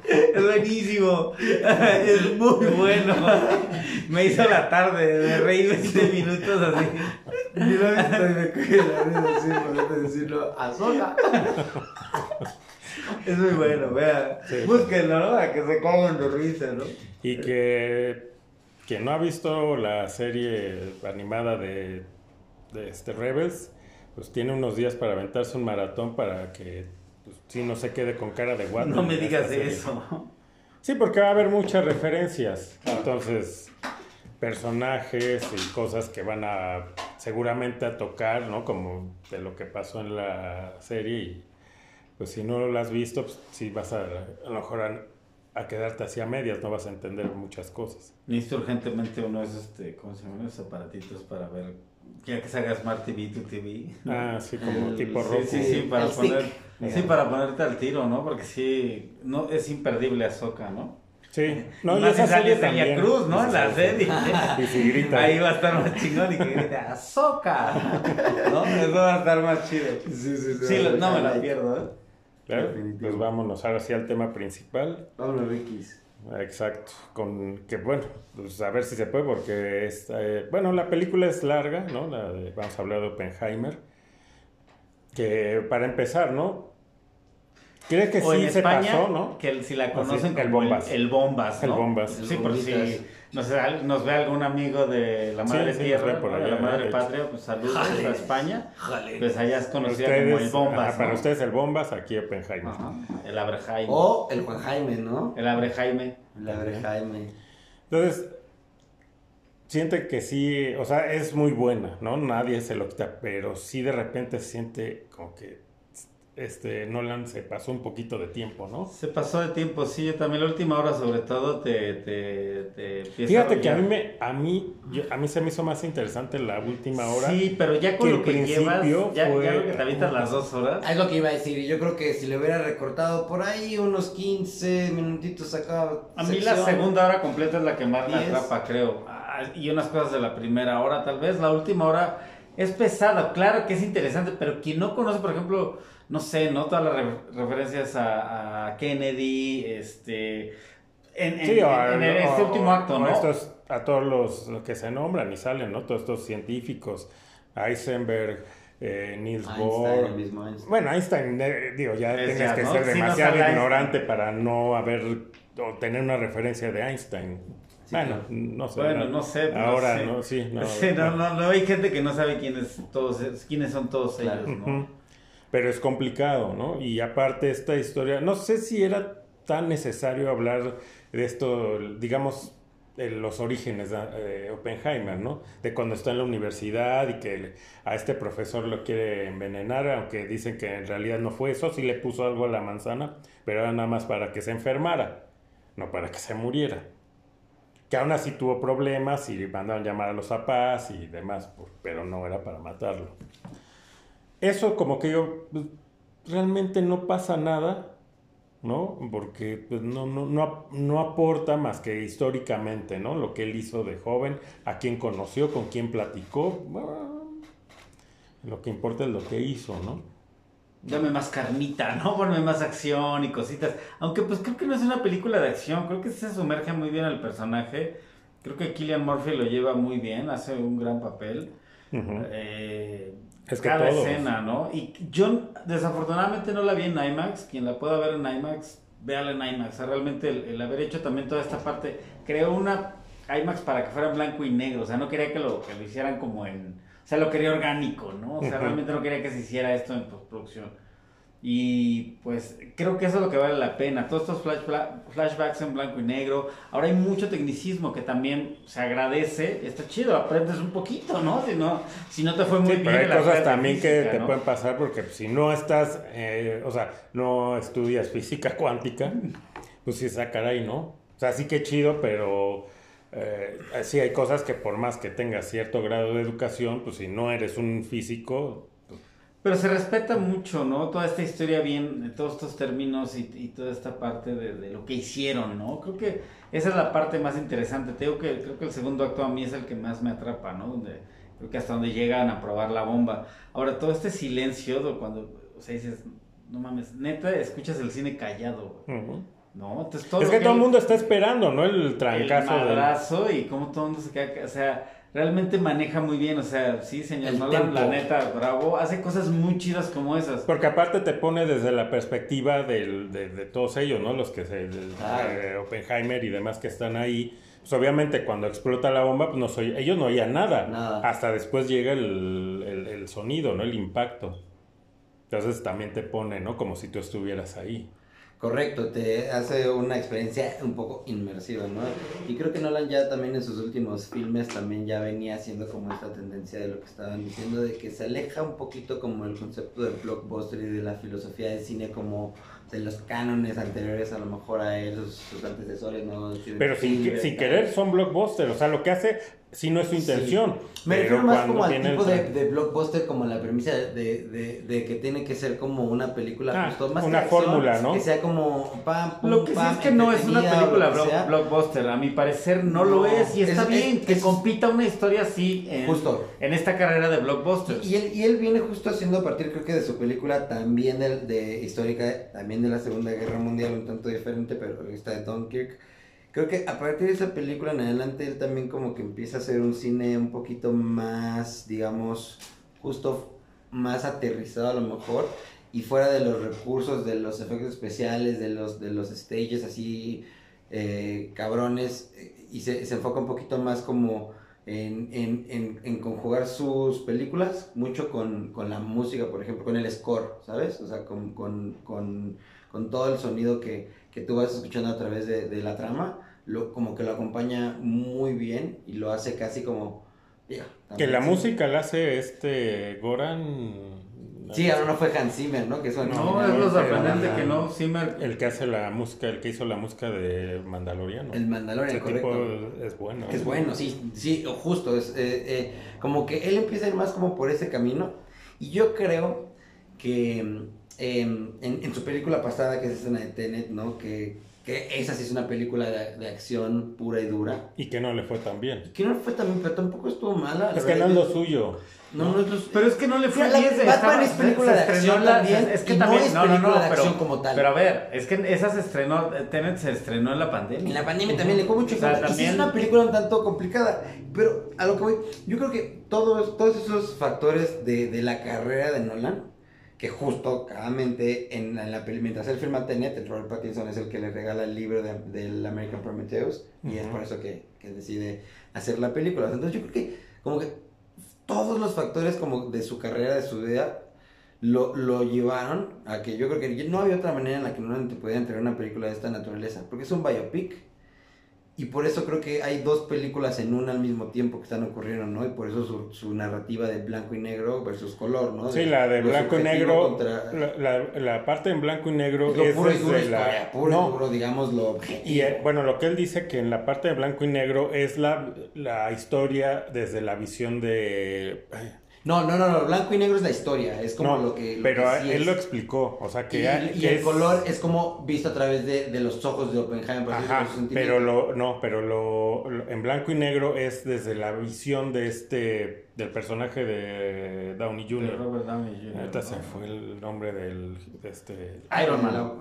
es buenísimo. Es muy bueno. Me hizo la tarde de reír 20 minutos así. Yo no estoy de decirlo, decirlo a sola. Es muy bueno, vea. Búsquenlo, ¿no? A que se coman de risa, ¿no? Y que quien no ha visto la serie animada de, de este Rebels, pues tiene unos días para aventarse un maratón para que pues, sí no se quede con cara de guapo. No me digas eso. Sí, porque va a haber muchas referencias. Entonces, personajes y cosas que van a seguramente a tocar, ¿no? Como de lo que pasó en la serie. Y pues si no lo has visto, pues sí vas a, a lo mejor a quedarte así a medias, no vas a entender muchas cosas. Necesito urgentemente uno de esos, este, ¿cómo se llaman? Esos aparatitos para ver, ya que se haga Smart TV, tu TV. Ah, sí, como tipo rojo. Sí, sí, sí, para, poner, sí, para ponerte al tiro, ¿no? Porque sí, no, es imperdible Azoka, ¿no? Sí, no, y esa sale Celia Cruz, ¿no? En la serie. Y si grita. Ahí va a estar más chingón y que grite ¡Azoka! ¿No? Eso va a estar más chido. Sí, sí, sí. Sí, no me la pierdo, ¿eh? Claro, pues vámonos ahora sí al tema principal. Rikis. Exacto, con que bueno, pues a ver si se puede porque es, eh, bueno, la película es larga, ¿no? La vamos a hablar de Oppenheimer, que para empezar, ¿no? ¿Crees que sí se pasó, no? Que si la conocen el, Bombas. El, Bombas, ¿no? El Bombas. Sí, por si nos, nos, ve algún amigo de la Madre Tierra, por allá, de la Madre Patria, pues saludos a España. Pues allá es conocida como el Bombas. Para ustedes el Bombas, aquí Oppenheimer. El Abre Jaime. O el Juan Jaime, ¿no? El Abre Jaime. El Abre Jaime. Entonces, siente que sí, o sea, es muy buena, ¿no? Nadie se lo quita, pero sí de repente se siente como que este Nolan se pasó un poquito de tiempo, ¿no? Se pasó de tiempo, sí, yo también la última hora sobre todo te, te, te Fíjate que a mí me a mí a mí se me hizo más interesante la última hora. Sí, pero ya con lo que llevas, ya, fue... ya, lo que te avientas las dos horas. Es lo que iba a decir, yo creo que si le hubiera recortado por ahí unos 15 minutitos acá. A mí la segunda hora completa es la que más me atrapa, creo. Ah, y unas cosas de la primera hora, tal vez la última hora es pesada, claro que es interesante, pero quien no conoce, por ejemplo, no sé, ¿no? Todas las referencias a, Kennedy, este... En, este último acto, ¿no? a todos los, que se nombran y salen, ¿no? Todos estos científicos, Eisenberg, eh, Niels Bohr. Bueno, Einstein, eh, digo, ya tienes que ser demasiado ignorante para no haber o tener una referencia de Einstein. bueno, no sé. Bueno, no, sé. Ahora, no, sí, no, no, no, hay gente que no sabe quiénes, todos, quiénes son todos ellos, ¿no? Pero es complicado, ¿no? Y aparte esta historia, no sé si era tan necesario hablar de esto, digamos, los orígenes de Oppenheimer, ¿no? De cuando está en la universidad y que a este profesor lo quiere envenenar, aunque dicen que en realidad no fue eso, sí le puso algo a la manzana, pero era nada más para que se enfermara, no para que se muriera. Que aún así tuvo problemas y mandaron llamar a los papás y demás, pero no era para matarlo eso como que yo, pues, realmente no pasa nada, ¿no? Porque pues, no, no, no, no, aporta más que históricamente, ¿no? Lo que él hizo de joven, a quién conoció, con quién platicó. lo que importa es lo que hizo, ¿no? Dame más carnita, ¿no? Ponme más acción y cositas. Aunque pues creo que no es una película de acción, creo que se sumerge muy bien al personaje. Creo que Killian Murphy lo lleva muy bien, hace un gran papel. eh, es que cada escena, ¿no? Y yo desafortunadamente no la vi en IMAX. Quien la pueda ver en IMAX, véala en IMAX. realmente el, haber hecho también toda esta parte, creó una IMAX para que fuera en blanco y negro. O sea, no quería que lo, que lo hicieran como en... O sea, lo quería orgánico, ¿no? O sea, realmente no quería que se hiciera esto en postproducción. Y pues creo que eso es lo que vale la pena. Todos estos flashbacks en blanco y negro. Ahora hay mucho tecnicismo que también se agradece. Está chido, aprendes un poquito, ¿no? Si no, si no te fue muy bien. Pero hay cosas también que te pueden pasar porque si no estás, eh, o sea, no estudias física cuántica, pues sí, sacar ahí, ¿no? O sea, sí que chido, pero eh, sí hay cosas que por más que tengas cierto grado de educación, pues si no eres un físico, pero se respeta mucho, ¿no? Toda esta historia bien, todos estos términos y, y toda esta parte de, de, lo que hicieron, ¿no? Creo que esa es la parte más interesante. Te digo que creo que el segundo acto a mí es el que más me atrapa, ¿no? Donde, creo que hasta donde llegan a probar la bomba. Ahora, todo este silencio, cuando, o sea, dices, no mames, neta, escuchas el cine callado, ¿no? Entonces, todo es que, todo el mundo está esperando, ¿no? El trancazo. El madrazo y cómo todo el mundo se queda, o sea realmente maneja muy bien, o sea, sí, señor Nolan, la neta, bravo, hace cosas muy chidas como esas. Porque aparte te pone desde la perspectiva del, de, todos ellos, ¿no? Los que se, Oppenheimer y demás que están ahí. Pues obviamente cuando explota la bomba, pues no soy, ellos no oían nada. nada. Hasta después llega el, el, el sonido, ¿no? El impacto. Entonces también te pone, ¿no? Como si tú estuvieras ahí. Correcto, te hace una experiencia un poco inmersiva, ¿no? Y creo que Nolan ya también en sus últimos filmes también ya venía haciendo como esta tendencia de lo que estaban diciendo, de que se aleja un poquito como el concepto del blockbuster y de la filosofía del cine como de los cánones anteriores a lo mejor a él, sus, antecesores, ¿no? Pero sin, sin querer son blockbusters, o sea, lo que hace si no es su intención. Me refiero más como al tipo de, blockbuster, como la premisa de, de, que tiene que ser como una película ah, más Una fórmula, ¿no? Que sea como pam, pum, Lo que sí es que no es una película blockbuster, a mi parecer no, lo es, y está bien que compita una historia así en, justo. en esta carrera de blockbusters. Y, él, y él viene justo haciendo a partir, creo que de su película también de, de histórica, también de la Segunda Guerra Mundial, un tanto diferente, pero está de Dunkirk creo que a partir de esa película en adelante él también como que empieza a hacer un cine un poquito más, digamos, justo más aterrizado a lo mejor y fuera de los recursos, de los efectos especiales, de los, de los stages así eh, cabrones y se, se, enfoca un poquito más como en, en, en, conjugar sus películas mucho con, con, la música, por ejemplo, con el score, ¿sabes? O sea, con, con, con todo el sonido que, que tú vas escuchando a través de, de la trama, lo, como que lo acompaña muy bien y lo hace casi como... que la música la hace este Goran... Sí, ahora no fue Hans Zimmer, ¿no? Que eso no, es lo sorprendente que no, Zimmer... El que hace la música, el que hizo la música de Mandaloriano. El Mandalorian, correcto. es bueno. Es bueno, sí, sí, justo, es eh, eh, como que él empieza a ir más como por ese camino y yo creo que Em, en, su película pasada, que es escena de Tenet, ¿no? Que, que esa sí es una película de, acción pura y dura. Y que no le fue tan bien. Y que no le fue tan bien, pero tampoco estuvo mala. Es que no es lo suyo. No, no, es lo Pero es que no le fue bien. Batman es película de acción también. Es que también es película no, no, de acción como tal. Pero a ver, es que esa se estrenó, Tenet se estrenó en la pandemia. En la pandemia también le fue mucho. O sea, también... es una película un tanto complicada. Pero a lo que voy, yo creo que todos, todos esos factores de, de la carrera de Nolan que justo, claramente, en, en la mientras él firma Tenet, el Robert Pattinson es el que le regala el libro del American Prometheus, y es por eso que, que, decide hacer la película. Entonces yo creo que, como que todos los factores como de su carrera, de su vida, lo, lo llevaron a que yo creo que no había otra manera en la que no te pudiera entregar una película de esta naturaleza, porque es un biopic, y por eso creo que hay dos películas en una al mismo tiempo que están ocurriendo, ¿no? Y por eso su, su narrativa de blanco y negro versus color, ¿no? sí, la de blanco y negro, la, la, parte en blanco y negro es, puro y duro la... Puro y duro, digamos, lo Y eh, bueno, lo que él dice que en la parte de blanco y negro es la, la historia desde la visión de... No, no, no, no, blanco y negro es la historia, es como lo que... pero él lo explicó, o sea que... Y, el color es como visto a través de, de los ojos de Oppenheimer. Ajá, pero lo, no, pero lo, en blanco y negro es desde la visión de este, del personaje de Downey Jr. Robert Downey Jr. Ahorita se fue el nombre del, de este... Iron Man.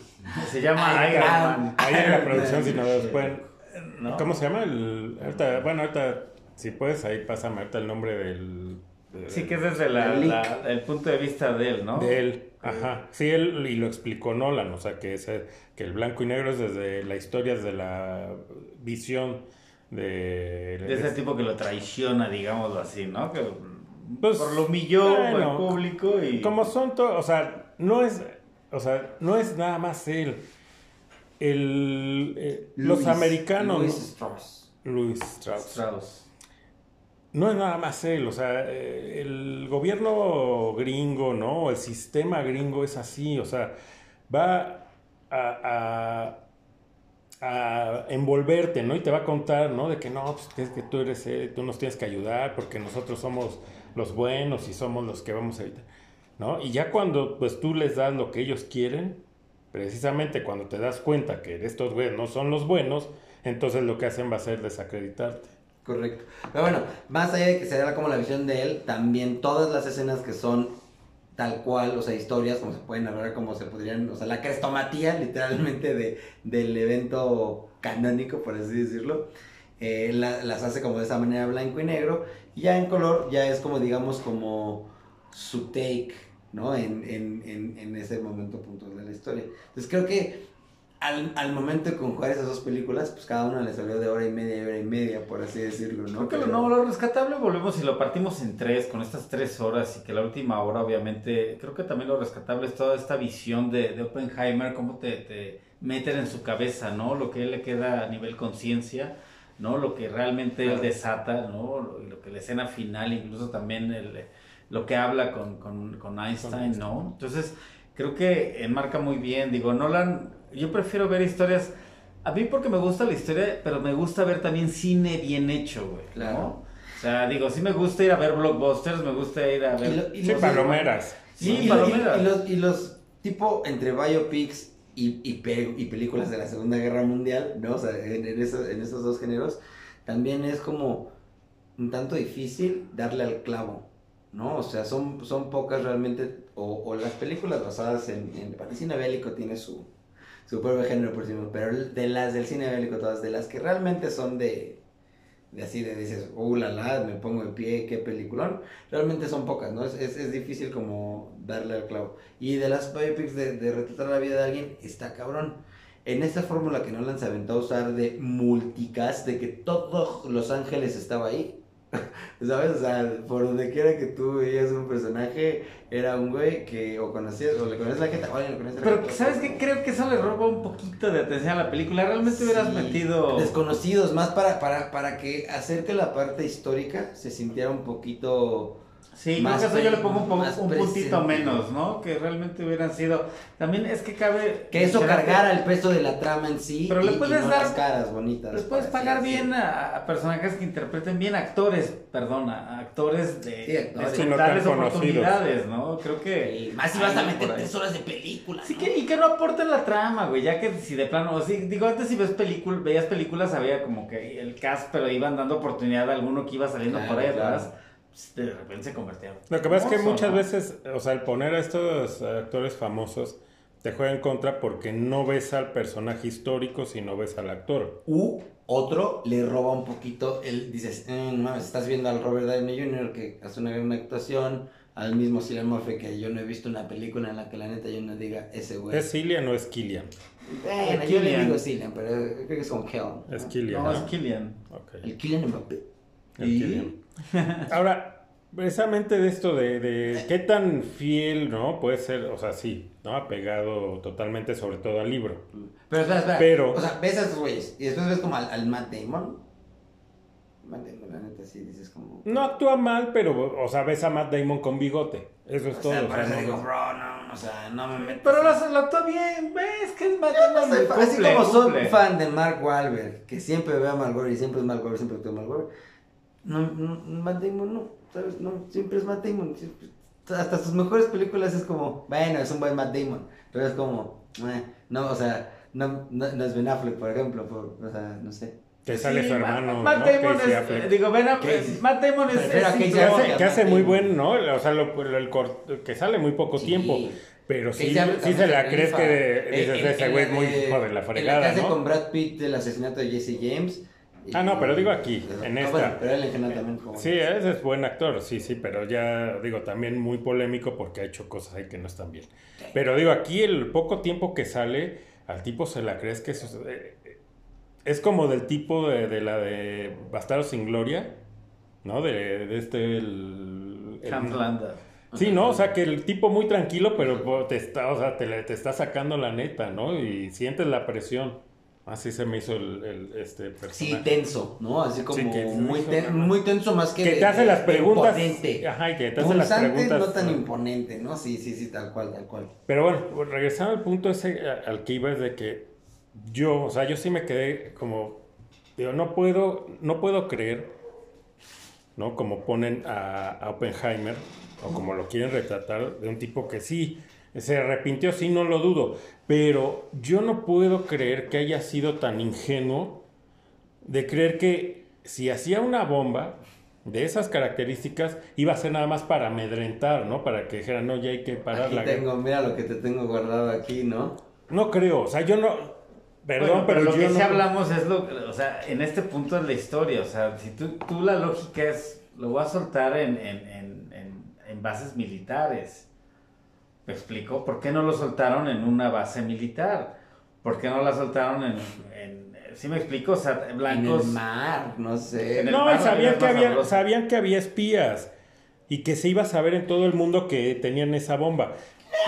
se llama Iron Man. Ahí en la producción, si no después... ¿Cómo se llama? El, ahorita, bueno, ahorita, si puedes, ahí pásame ahorita el nombre del Sí, que es desde la, el punto de vista de él, ¿no? De él, ajá. Sí, él y lo explicó Nolan, o sea, que, ese, que el blanco y negro es desde la historia, desde la visión de... De ese tipo que lo traiciona, digámoslo así, ¿no? Que pues, por lo humilló el público y... Como son todos, o sea, no es, o sea, no es nada más él. El, eh, los americanos... Luis Strauss. Luis Strauss no es nada más él, o sea, eh, el gobierno gringo, ¿no? El sistema gringo es así, o sea, va a, envolverte, ¿no? Y te va a contar, ¿no? De que no, pues es que tú eres, tú nos tienes que ayudar porque nosotros somos los buenos y somos los que vamos a evitar, ¿no? Y ya cuando, pues tú les das lo que ellos quieren, precisamente cuando te das cuenta que estos güeyes no son los buenos, entonces lo que hacen va a ser desacreditarte. Correcto. Pero bueno, más allá de que sea como la visión de él, también todas las escenas que son tal cual, o sea, historias como se pueden narrar, como se podrían, o sea, la crestomatía literalmente de, del evento canónico, por así decirlo, eh, las hace como de esa manera blanco y negro, y ya en color ya es como, digamos, como su take, ¿no? En, en, en, en ese momento puntual de la historia. Entonces creo que al, al, momento de conjugar esas dos películas, pues cada una le salió de hora y media, hora y media, por así decirlo, ¿no? Creo que lo, no, lo rescatable volvemos y lo partimos en tres, con estas tres horas, y que la última hora, obviamente, creo que también lo rescatable es toda esta visión de, de Oppenheimer, cómo te, te meten en su cabeza, ¿no? Lo que él le queda a nivel conciencia, ¿no? Lo que realmente él desata, ¿no? Lo, lo, que la escena final, incluso también el, lo que habla con, con, con Einstein, ¿no? Entonces creo que enmarca muy bien. Digo, Nolan, yo prefiero ver historias. A mí porque me gusta la historia, pero me gusta ver también cine bien hecho, güey. Claro. O sea, digo, sí me gusta ir a ver blockbusters, me gusta ir a ver... sí, palomeras. Sí, palomeras. Y, los, y los tipo entre biopics y, y, y, películas de la Segunda Guerra Mundial, ¿no? O sea, en, en, esos, en esos dos géneros, también es como un tanto difícil darle al clavo, ¿no? O sea, son, son pocas realmente, o, o las películas basadas en, en, el cine bélico tiene su, su propio género por sí pero de las del cine bélico todas, de las que realmente son de, de así de dices, uh, la la, me pongo de pie, qué peliculón, realmente son pocas, ¿no? Es, es, es difícil como darle al clavo. Y de las biopics de, de retratar la vida de alguien, está cabrón en esta fórmula que Nolan se aventó a usar de multicast, de que todo Los Ángeles estaba ahí, ¿Sabes? O sea, por donde quiera que tú veías un personaje, era un güey que o conocías, o le conoces la gente, o le conoces la Pero, ¿sabes qué? Creo que eso le roba un poquito de atención a la película. Realmente hubieras metido. Desconocidos, más para, para, para que hacer que la parte histórica se sintiera un poquito Sí, creo que eso yo le pongo un, un puntito menos, ¿no? Que realmente hubieran sido. También es que cabe. Que eso cargara el peso de la trama en sí. Pero le puedes dar. Las caras bonitas. Le puedes pagar bien a, personajes que interpreten bien, actores, perdón, a actores de. Sí, actores. darles oportunidades, ¿no? Creo que. más si vas a meter tres horas de película. Sí, que, y que no aporten la trama, güey. Ya que si de plano. O sí, digo, antes si ves películas, veías películas, había como que el cast, pero iban dando oportunidad a alguno que iba saliendo por ahí pues, de repente se convertía. Lo que pasa es que muchas veces, o sea, el poner a estos actores famosos te juega en contra porque no ves al personaje histórico, sino ves al actor. U otro le roba un poquito, él dices, eh, no mames, estás viendo al Robert Downey Jr. que hace una gran actuación, al mismo Cillian Murphy que yo no he visto una película en la que la neta yo no diga ese güey. ¿Es Cillian o es Killian? Bueno, yo le digo Cillian, pero creo que es como Kel. Es Killian. No, es Killian. Okay. El Killian Mbappé. Ahora, precisamente de esto de, de, qué tan fiel, ¿no? Puede ser, o sea, sí, ¿no? Apegado totalmente sobre todo al libro. Pero espera, espera. Pero, o sea, ves a esos güeyes y después ves como al, al Matt Damon. Matt Damon, la neta, sí dices como... No actúa mal, pero, o sea, ves a Matt Damon con bigote. Eso es o todo. Sea, para eso digo, bro, no, o sea, no me metes. Pero lo, lo actúa bien, ves que es Matt Damon. No sé, así como soy fan de Mark Wahlberg, que siempre ve a Mark Wahlberg y siempre es Mark Wahlberg, siempre actúa Mark Wahlberg. No, no, Matt Damon no. ¿sabes? No, siempre es Matt Damon. hasta sus mejores películas es como, bueno, es un buen Matt Damon, pero es como, eh, no, o sea, no, no, es Ben Affleck, por ejemplo, por, o sea, no sé. Que sale su hermano. Matt, ¿no? Damon es. Digo, Ben Affleck. Matt Damon es. que, hace, que hace muy buen, ¿no? O sea, lo, el que sale muy poco tiempo. Pero sí, sí se la crees que dices, ese güey es muy hijo de la fregada. El que hace con Brad Pitt del asesinato de Jesse James Ah, no, pero digo aquí, en esta. pero él en general también como... Sí, ese es buen actor, sí, sí, pero ya digo, también muy polémico porque ha hecho cosas ahí que no están bien. Pero digo, aquí el poco tiempo que sale, al tipo se la crees que es, es como del tipo de, de, la de Bastardo sin Gloria, ¿no? De, de este... El, el Sí, ¿no? O sea, que el tipo muy tranquilo, pero te está, o sea, te, te está sacando la neta, ¿no? Y sientes la presión. Así se me hizo el, el este personaje. Sí, tenso, ¿no? Así como muy, muy tenso más que... Que te hace las preguntas. Ajá, y que te hace las preguntas. no tan imponente, ¿no? Sí, sí, sí, tal cual, tal cual. Pero bueno, regresando al punto ese al que iba es de que yo, o sea, yo sí me quedé como... Digo, no puedo, no puedo creer, ¿no? Como ponen a, a Oppenheimer, o como lo quieren retratar, de un tipo que sí se arrepintió, sí, no lo dudo. Pero yo no puedo creer que haya sido tan ingenuo de creer que si hacía una bomba de esas características iba a ser nada más para amedrentar, ¿no? Para que dijeran, no, ya hay que parar aquí la tengo, Mira lo que te tengo guardado aquí, ¿no? No creo, o sea, yo no... Perdón, pero, lo que sí hablamos es lo, o sea, en este punto de la historia, o sea, si tú, tú la lógica es, lo voy a soltar en, en, en, en bases militares. ¿Me explico? ¿Por qué no lo soltaron en una base militar? ¿Por qué no la soltaron en... en ¿Sí me explico? O sea, blancos... En el mar, no sé. No, sabían, que había, sabían que había espías y que se iba a saber en todo el mundo que tenían esa bomba.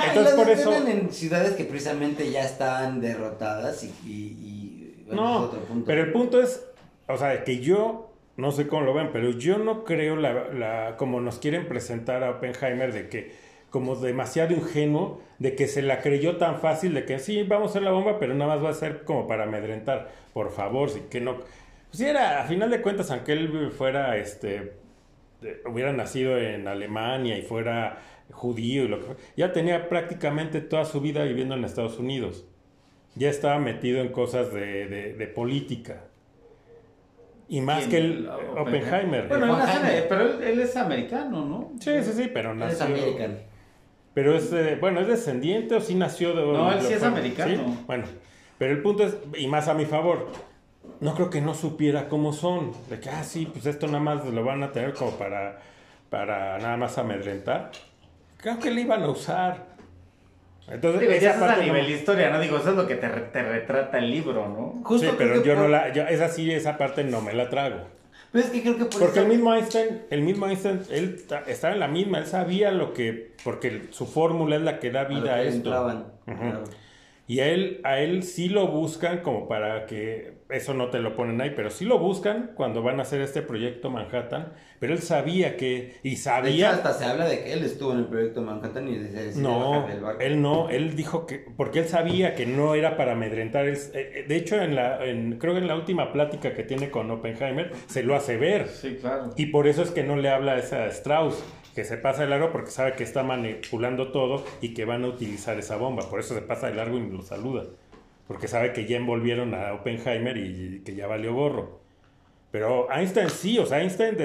Entonces por eso... en ciudades que precisamente ya estaban derrotadas y... y, no, pero el punto es, o sea, que yo no sé cómo lo ven, pero yo no creo la, la, como nos quieren presentar a Oppenheimer de que como demasiado ingenuo de que se la creyó tan fácil de que sí, vamos a hacer la bomba, pero nada más va a ser como para amedrentar. Por favor, si que no. Pues era, a final de cuentas, aunque él fuera, este, hubiera nacido en Alemania y fuera judío y lo que ya tenía prácticamente toda su vida viviendo en Estados Unidos. Ya estaba metido en cosas de, de política. Y más que el Oppenheimer. Bueno, pero él, es americano, ¿no? Sí, sí, sí, pero nació... Es americano. Pero es, bueno, ¿es descendiente o sí nació de... No, él sí es americano. Bueno, pero el punto es, y más a mi favor, no creo que no supiera cómo son. De que, ah, sí, pues esto nada más lo van a tener como para, para nada más amedrentar. Creo que le iban a usar. Entonces, ya es a nivel historia, ¿no? Digo, eso es lo que te, te retrata el libro, ¿no? sí, pero yo no la, esa sí, esa parte no me la trago. Pero es que creo que Porque el mismo Einstein, el mismo Einstein, él estaba en la misma, él sabía lo que, porque su fórmula es la que da vida a, esto. Y a él, a él sí lo buscan como para que, eso no te lo ponen ahí, pero sí lo buscan cuando van a hacer este proyecto Manhattan, pero él sabía que, y sabía... hasta se habla de que él estuvo en el proyecto Manhattan y se No, él no, él dijo que, porque él sabía que no era para amedrentar, eh, eh, de hecho en la, en, creo que en la última plática que tiene con Oppenheimer, se lo hace ver. Sí, claro. Y por eso es que no le habla a esa Strauss que se pasa de largo porque sabe que está manipulando todo y que van a utilizar esa bomba. Por eso se pasa de largo y lo saluda. Porque sabe que ya envolvieron a Oppenheimer y que ya valió gorro. Pero Einstein sí, o sea, Einstein,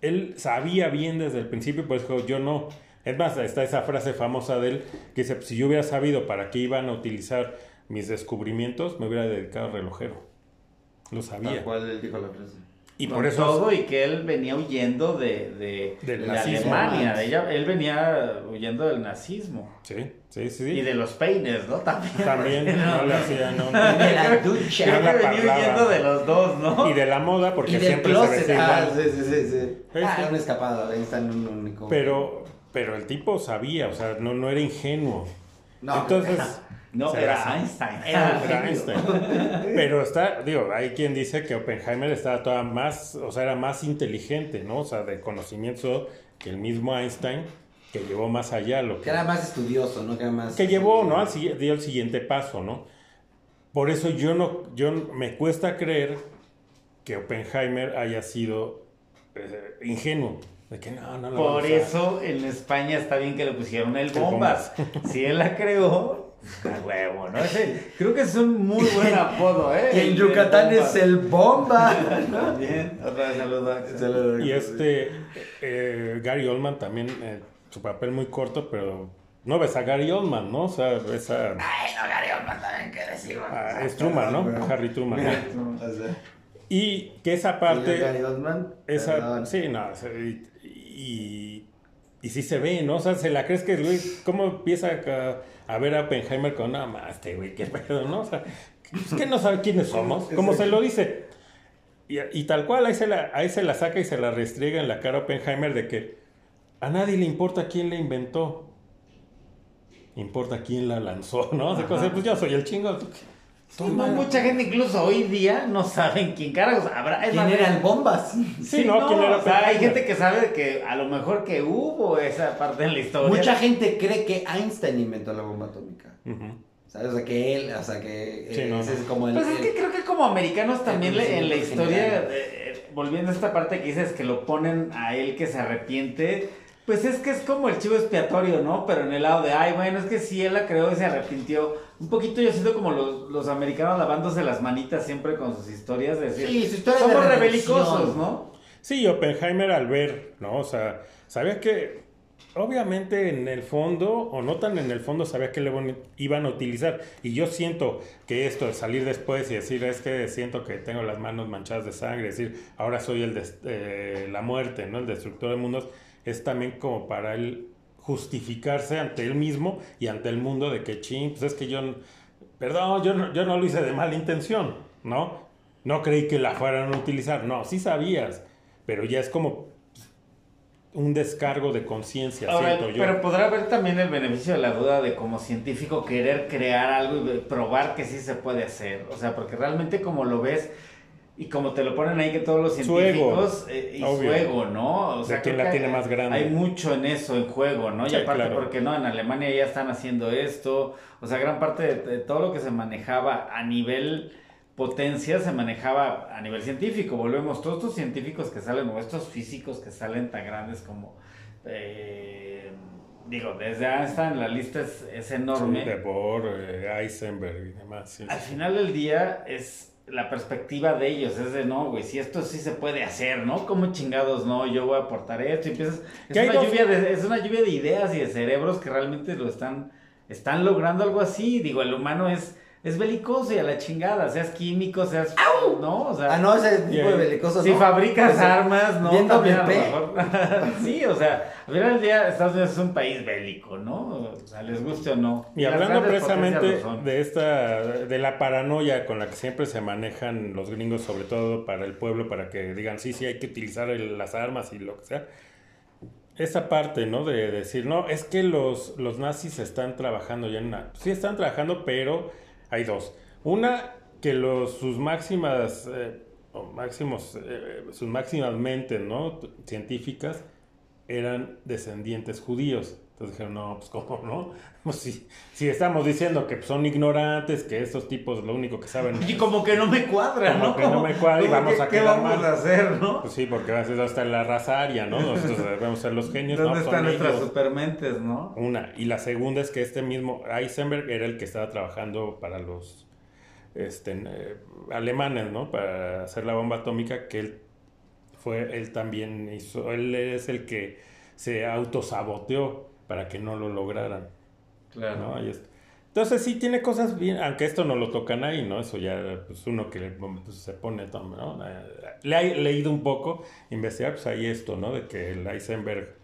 él sabía bien desde el principio, pues dijo, yo no. Es más, está esa frase famosa de él que dice, si yo hubiera sabido para qué iban a utilizar mis descubrimientos, me hubiera dedicado al relojero. Lo sabía. ¿Cuál él dijo la frase? Y por eso todo y que él venía huyendo de, de, Alemania, él venía huyendo del nazismo. Sí, sí, sí. Y de los peines, ¿no? También. También, no le hacía, no. De la ducha. Que venía huyendo de los dos, ¿no? Y de la moda, porque siempre se vestía ah, Sí, sí, sí. sí. Ah, un escapado, ahí está en un único. Pero, pero el tipo sabía, o sea, no, no era ingenuo. No, Entonces... No, era Einstein. Era, Einstein. Pero está, digo, hay quien dice que Oppenheimer estaba toda más, o sea, era más inteligente, ¿no? O sea, de conocimiento que el mismo Einstein, que llevó más allá lo que... que era más estudioso, ¿no? Que, era más, que llevó, ¿no? Al, dio el siguiente paso, ¿no? Por eso yo no, yo me cuesta creer que Oppenheimer haya sido eh, ingenuo. De que no, no Por eso en España está bien que le pusieron el bombas. si él la creó, a huevo, ¿no? creo que es un muy buen apodo, ¿eh? Y en Yucatán es el bomba. Bien, otra vez saludos. Y este, eh, Gary Oldman también, eh, su papel muy corto, pero no ves a Gary Oldman, ¿no? O sea, ves a... Ay, no, Gary Oldman también, qué decirlo. Ah, es Truman, ¿no? Harry Truman. Y que esa parte... Gary Oldman? Esa, sí, no, y, y, sí se ve, ¿no? O sea, se la crees que, güey, ¿cómo empieza a a ver a Oppenheimer con nada más, este güey, qué pedo, ¿no? O sea, es que no sabe quiénes somos, como se lo dice. Y, tal cual, ahí se, la, ahí se la saca y se la restriega en la cara a Oppenheimer de que a nadie le importa quién la inventó. Importa quién la lanzó, ¿no? O pues yo soy el chingo. Mucha gente incluso hoy día no saben quién carajos habrá. ¿Quién era el bombas? Sí, no, ¿quién era o sea, hay gente que sabe que a lo mejor que hubo esa parte en la historia. Mucha gente cree que Einstein inventó la bomba atómica. ¿Sabes? O sea, que él, o sea, que ese es como el... Pues es que creo que como americanos también en la historia, eh, volviendo a esta parte que dices que lo ponen a él que se arrepiente, pues es que es como el chivo expiatorio, ¿no? Pero en el lado de, ay, bueno, es que si él la creó y se arrepintió. Un poquito yo siento como los, los americanos lavándose las manitas siempre con sus historias, de decir, sí, su historia somos rebelicosos, ¿no? Sí, Oppenheimer al ver, ¿no? O sea, sabía que obviamente en el fondo, o no tan en el fondo, sabía que le iban a utilizar. Y yo siento que esto de salir después y decir, es que siento que tengo las manos manchadas de sangre, decir, ahora soy el de eh, la muerte, ¿no? El destructor de mundos es también como para él justificarse ante él mismo y ante el mundo de que, ching, pues es que yo, perdón, yo no, yo no lo hice de mala intención, ¿no? No creí que la fueran a utilizar, no, sí sabías, pero ya es como un descargo de conciencia, siento yo. Pero podrá haber también el beneficio de la duda de como científico querer crear algo y probar que sí se puede hacer, o sea, porque realmente como lo ves y como te lo ponen ahí que todos los científicos eh, y su ego, ¿no? O sea, quién la tiene más grande. Hay mucho en eso en juego, ¿no? y aparte porque no, en Alemania ya están haciendo esto, o sea, gran parte de, todo lo que se manejaba a nivel potencia se manejaba a nivel científico. Volvemos, todos estos científicos que salen, o estos físicos que salen tan grandes como, eh, digo, desde Einstein la lista es, es enorme. de Bohr, eh, Heisenberg y demás. Al final del día es la perspectiva de ellos es de no, güey, si esto sí se puede hacer, ¿no? ¿Cómo chingados no? Yo voy a aportar esto y empiezas. Es una, lluvia de, es una lluvia de ideas y de cerebros que realmente lo están, están logrando algo así. Digo, el humano es es belicoso y a la chingada, seas químico, seas. ¿No? O sea, ah, no, ese tipo de belicosos. Si fabricas pues, armas, ¿no? También a lo mejor. sí, o sea, al final del día, Estados Unidos es un país bélico, ¿no? O sea, les guste o no. Y, hablando precisamente de esta, de la paranoia con la que siempre se manejan los gringos, sobre todo para el pueblo, para que digan, sí, sí, hay que utilizar las armas y lo que sea esa parte, ¿no? De decir, no, es que los, los nazis están trabajando ya en una... Sí están trabajando, pero hay dos. Una, que sus máximas, eh, máximos, eh, sus máximas mentes, ¿no? Científicas eran descendientes judíos. Entonces dijeron, no, pues cómo no. Pues si, si estamos diciendo que son ignorantes, que estos tipos lo único que saben... Y como que no me cuadra, como ¿no? que no me cuadra y vamos a ¿Qué vamos a hacer, no? Pues sí, porque a veces hasta la raza aria, ¿no? Nosotros debemos ser los genios, ¿Dónde están nuestras supermentes, no? Una. Y la segunda es que este mismo Eisenberg era el que estaba trabajando para los este, eh, alemanes, ¿no? Para hacer la bomba atómica, que él fue, él también hizo, él es el que se autosaboteó para que no lo lograran. Claro. Entonces sí tiene cosas bien, aunque esto no lo tocan ahí, ¿no? Eso ya, pues uno que pues, se pone, ¿no? Le he leído un poco, investigar, pues ahí esto, ¿no? De que el Eisenberg...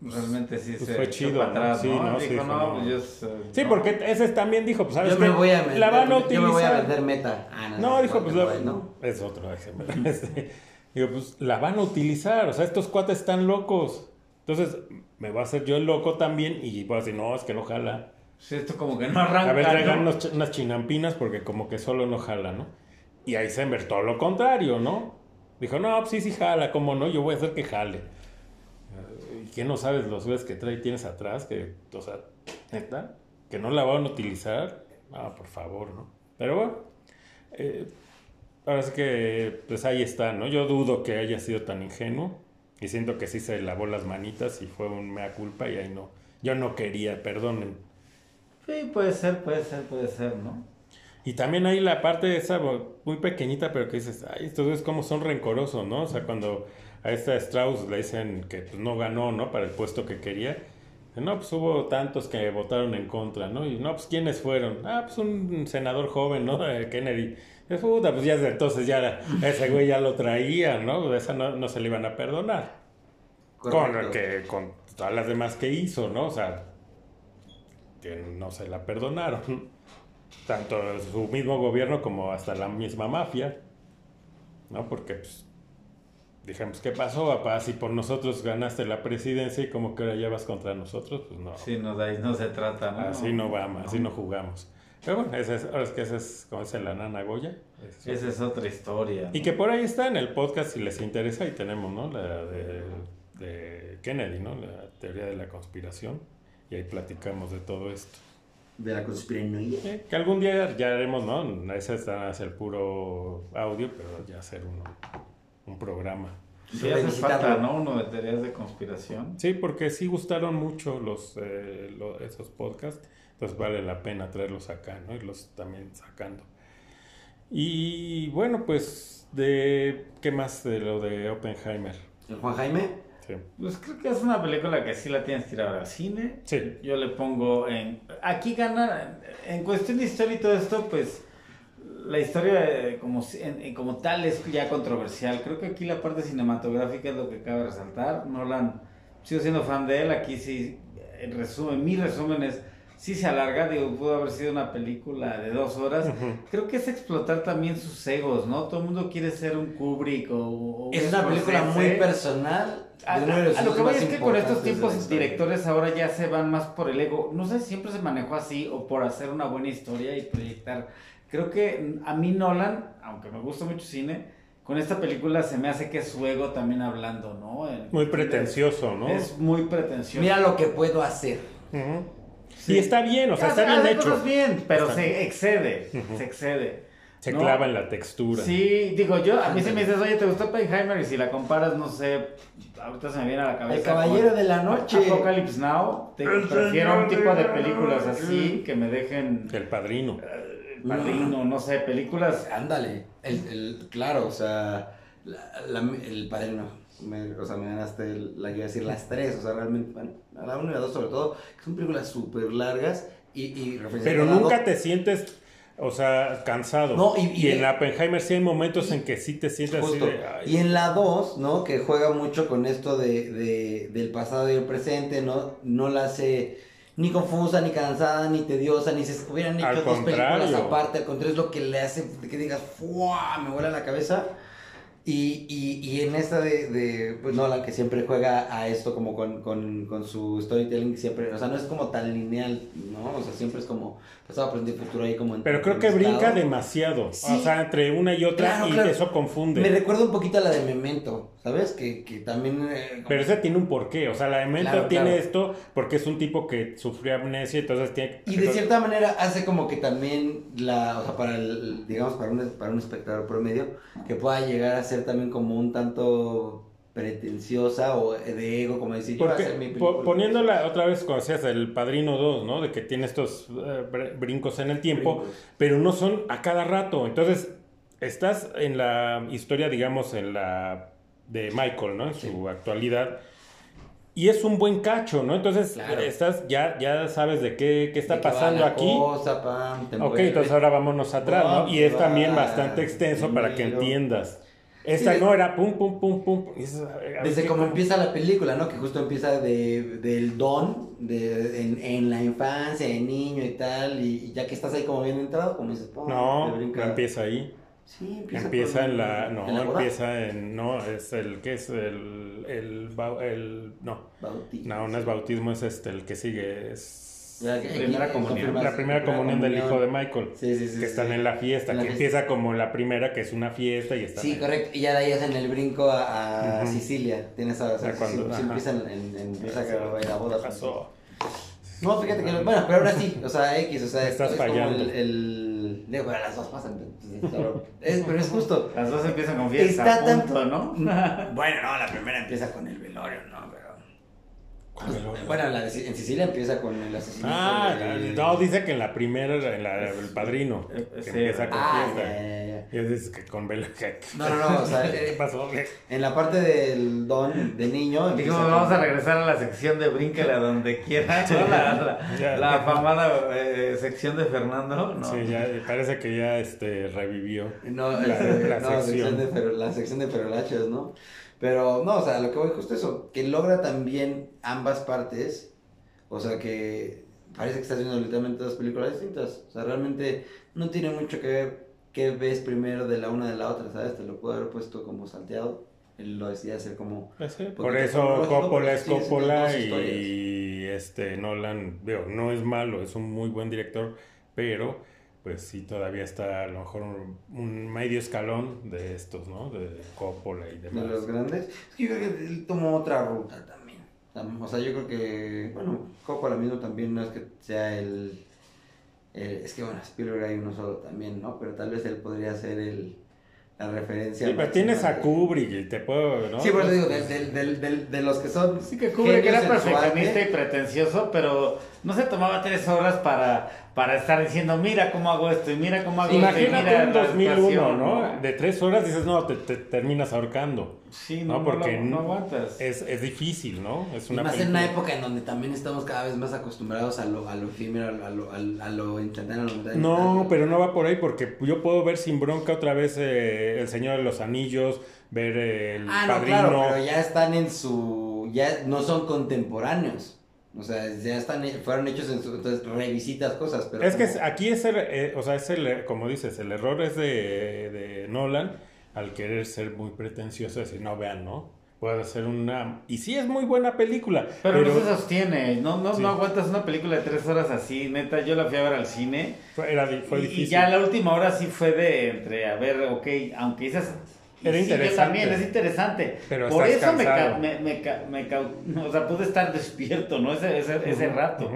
Realmente sí pues, se fue chido, atrás, sí, ¿no? sí, dijo, no, pues sí porque ese también dijo, pues sabes yo me voy a vender, la van a utilizar. Yo me voy a vender meta. Ah, no, dijo, pues no. es otro Eisenberg. Este, digo, pues la van a utilizar, o sea, estos cuates están locos. Entonces, me voy a hacer yo el loco también y voy a decir, no, es que no jala. Sí, esto como que no arranca. A ver, traigan unas chinampinas porque como que solo no jala, ¿no? Y ahí se ver todo lo contrario, ¿no? Dijo, no, pues sí, sí jala, ¿cómo no? Yo voy a hacer que jale. ¿Y qué no sabes los güeyes que trae tienes atrás? Que, o sea, neta, que no la van a utilizar. Ah, por favor, ¿no? Pero bueno, eh, ahora sí que, pues ahí está, ¿no? Yo dudo que haya sido tan ingenuo. Y siento que sí se lavó las manitas y fue un mea culpa y ahí no. Yo no quería, perdonen. Sí, puede ser, puede ser, puede ser, ¿no? Y también hay la parte esa muy pequeñita, pero que dices, ay, estos es como son rencorosos, ¿no? O sea, cuando a esta Strauss le dicen que pues, no ganó, ¿no? Para el puesto que quería. No, pues hubo tantos que votaron en contra, ¿no? Y no, pues ¿quiénes fueron? Ah, pues un senador joven, ¿no? Kennedy. Es puta, pues ya desde entonces ya ese güey ya lo traía, ¿no? Esa no, no se le iban a perdonar. Con, que, con todas las demás que hizo, ¿no? O sea, que no se la perdonaron. Tanto su mismo gobierno como hasta la misma mafia, ¿no? Porque, pues, dijimos, ¿qué pasó, papá? Si por nosotros ganaste la presidencia y como que ahora llevas contra nosotros, pues no. Sí, no, de ahí no se trata, ¿no? Así no vamos, así no jugamos. Pero bueno, esa es, ahora es que esa es, como dice la nana Goya. esa es otra historia. Y que por ahí está en el podcast, si les interesa, ahí tenemos, ¿no? La de, de Kennedy, ¿no? La teoría de la conspiración. Y ahí platicamos de todo esto. De la conspiración. que algún día ya haremos, ¿no? Ese está hacia el puro audio, pero ya hacer uno, un programa. Sí, hace falta, ¿no? Uno de teorías de conspiración. Sí, porque sí gustaron mucho los, eh, esos podcasts. Entonces vale la pena traerlos acá, ¿no? Irlos también sacando. Y bueno, pues, de ¿qué más de lo de Oppenheimer? ¿El Juan Jaime? Sí. Pues creo que es una película que sí la tienes que ir a ver al cine. Sí. Yo le pongo en... Aquí gana, en cuestión de historia y todo esto, pues la historia como, como tal es ya controversial. Creo que aquí la parte cinematográfica es lo que cabe resaltar. Nolan, sigo siendo fan de él, aquí sí, en resumen, mi resumen es sí se alarga, digo, pudo haber sido una película de dos horas. Creo que es explotar también sus egos, ¿no? Todo el mundo quiere ser un Kubrick o... es una película muy personal A, lo que voy es que con estos tiempos directores ahora ya se van más por el ego. No sé si siempre se manejó así o por hacer una buena historia y proyectar. Creo que a mí Nolan, aunque me gusta mucho cine, con esta película se me hace que es su ego también hablando, ¿no? muy pretencioso, ¿no? Es muy pretencioso. Mira lo que puedo hacer. sí. Y está bien, o sea, está bien hecho. bien, pero se excede, se excede. Se clava en la textura. Sí, digo yo, a mí se me dices, oye, ¿te gustó Oppenheimer? Y si la comparas, no sé, ahorita se me viene a la cabeza. El Caballero de la Noche. Apocalypse Now. Te, prefiero un tipo de películas así que me dejen. El Padrino. El Padrino, no sé, películas. Ándale. El, el, claro, o sea, el Padrino. Me, o sea, me ganaste la que iba a decir las tres, o sea, realmente, bueno, la una y la dos sobre todo, que son películas súper largas y, y Pero nunca te sientes o sea, cansado. No, y, en la Oppenheimer sí hay momentos en que sí te sientes así de, Y en la 2, ¿no? Que juega mucho con esto de, de, del pasado y el presente, ¿no? No la hace ni confusa, ni cansada, ni tediosa, ni se hubieran hecho dos películas aparte. Al contrario, es lo que le hace que digas, ¡fua! Me vuela la cabeza. Y, y, y, en esta de, de, pues no, la que siempre juega a esto como con, con, con, su storytelling, siempre, o sea, no es como tan lineal, ¿no? O sea, siempre es como pasado, presente y futuro ahí como en Pero creo que brinca demasiado, o sea, entre una y otra y eso confunde. Me recuerda un poquito a la de Memento, ¿sabes? Que, que también... Eh, Pero esa tiene un porqué, o sea, la de Memento tiene esto porque es un tipo que sufrió amnesia, entonces tiene... Y de cierta manera hace como que también la, o sea, para el, digamos, para un, para un espectador promedio, que pueda llegar a ser también como un tanto pretenciosa o de ego, como decir, Porque, mi poniéndola otra vez, como decías, el Padrino 2, ¿no? De que tiene estos eh, brincos en el tiempo, pero no son a cada rato. Entonces, estás en la historia, digamos, en la de Michael, ¿no? En su actualidad. Y es un buen cacho, ¿no? Entonces, estás, ya, ya sabes de qué, qué está pasando aquí. ok, entonces ahora vámonos atrás, ¿no? Y es también bastante extenso para que entiendas. Esta no era pum, pum, pum, pum. Desde como empieza la película, ¿no? Que justo empieza de, del don, de, en, en, la infancia, de niño y tal, y, ya que estás ahí como bien entrado, como dices, pum, No, no empieza ahí. Sí, empieza, empieza en la. No, empieza en. No, es el. ¿Qué es? El. El. el no. Bautismo. No, no es bautismo, es este, el que sigue. Es la primera comunión. La primera comunión del hijo de Michael. Sí, sí, sí. Que están en la fiesta, que empieza como la primera, que es una fiesta y está. Sí, correcto. Y ya de ahí hacen el brinco a, Sicilia. Tienes a. cuando, sí, empiezan en, en, empieza a la boda. Pasó. No, fíjate que. Bueno, pero ahora sí. O sea, X, o sea, Estás es, fallando. como el, el. Digo, pero las dos pasan. Es, pero es justo. Las dos empiezan con fiesta. Está punto, ¿no? bueno, no, la primera empieza con el velorio, ¿no? Bueno, la en Sicilia empieza con el asesinato. Ah, no, dice que en la primera, en la del padrino, que empieza con ah, fiesta. Y dices que con vela. No, no, no, o sea, ¿qué eh, pasó? En la parte del don de niño. Dijimos, vamos a regresar a la sección de Bríncala donde quiera, La, la, afamada eh, sección de Fernando. No. Sí, ya parece que ya este, revivió. No, la, no, sección. de, la sección de Ferolachos, ¿no? Pero no, o sea, lo que voy justo eso, que logra también ambas partes, o sea, que parece que estás viendo literalmente dos películas distintas, o sea, realmente no tiene mucho que ver qué ves primero de la una de la otra, ¿sabes? Te lo puedo haber puesto como salteado, él lo decía hacer como... Pues por eso Coppola es Coppola y, este Nolan, veo, no es malo, es un muy buen director, pero pues sí todavía está a lo mejor un, medio escalón de estos, ¿no? De Coppola y demás. De los grandes. Es que yo creo que él tomó otra ruta también. O sea, yo creo que, bueno, Coppola mismo también no es que sea el... es que, bueno, Spielberg hay uno solo también, ¿no? Pero tal vez él podría ser el la referencia. Sí, pero tienes a Kubrick y te puedo, ¿no? Sí, por eso digo, de, de, los que son. Sí, que Kubrick era perfeccionista y pretencioso, pero no se tomaba tres horas para, para estar diciendo, mira cómo hago esto y mira cómo hago Imagínate esto. Imagínate un 2001, ¿no? De tres horas dices, no, te, te terminas ahorcando. Sí, no, porque no, aguantas. Es, es, difícil, ¿no? Es una y más en una época en donde también estamos cada vez más acostumbrados a lo, a lo efímero, a lo, a, a lo instantáneo. No, pero no va por ahí porque yo puedo ver sin bronca otra vez eh, El Señor de los Anillos, ver El ah, Padrino. No, claro, pero ya están en su... ya no son contemporáneos. O sea, ya están, fueron hechos en su, entonces revisitas cosas, pero... Es que aquí es el, eh, o sea, es el, como dices, el error es de, de Nolan al querer ser muy pretencioso, decir, no, vean, ¿no? puede ser una... Y sí es muy buena película. Pero, no se sostiene, no, no, no aguantas una película de tres horas así, neta, yo la fui a ver al cine. Fue, era, fue y, difícil. Y ya la última hora sí fue de entre, a ver, ok, aunque esas era interesante. también, es interesante. Pero Por eso me, me, me, o sea, pude estar despierto, ¿no? Ese, ese, ese rato.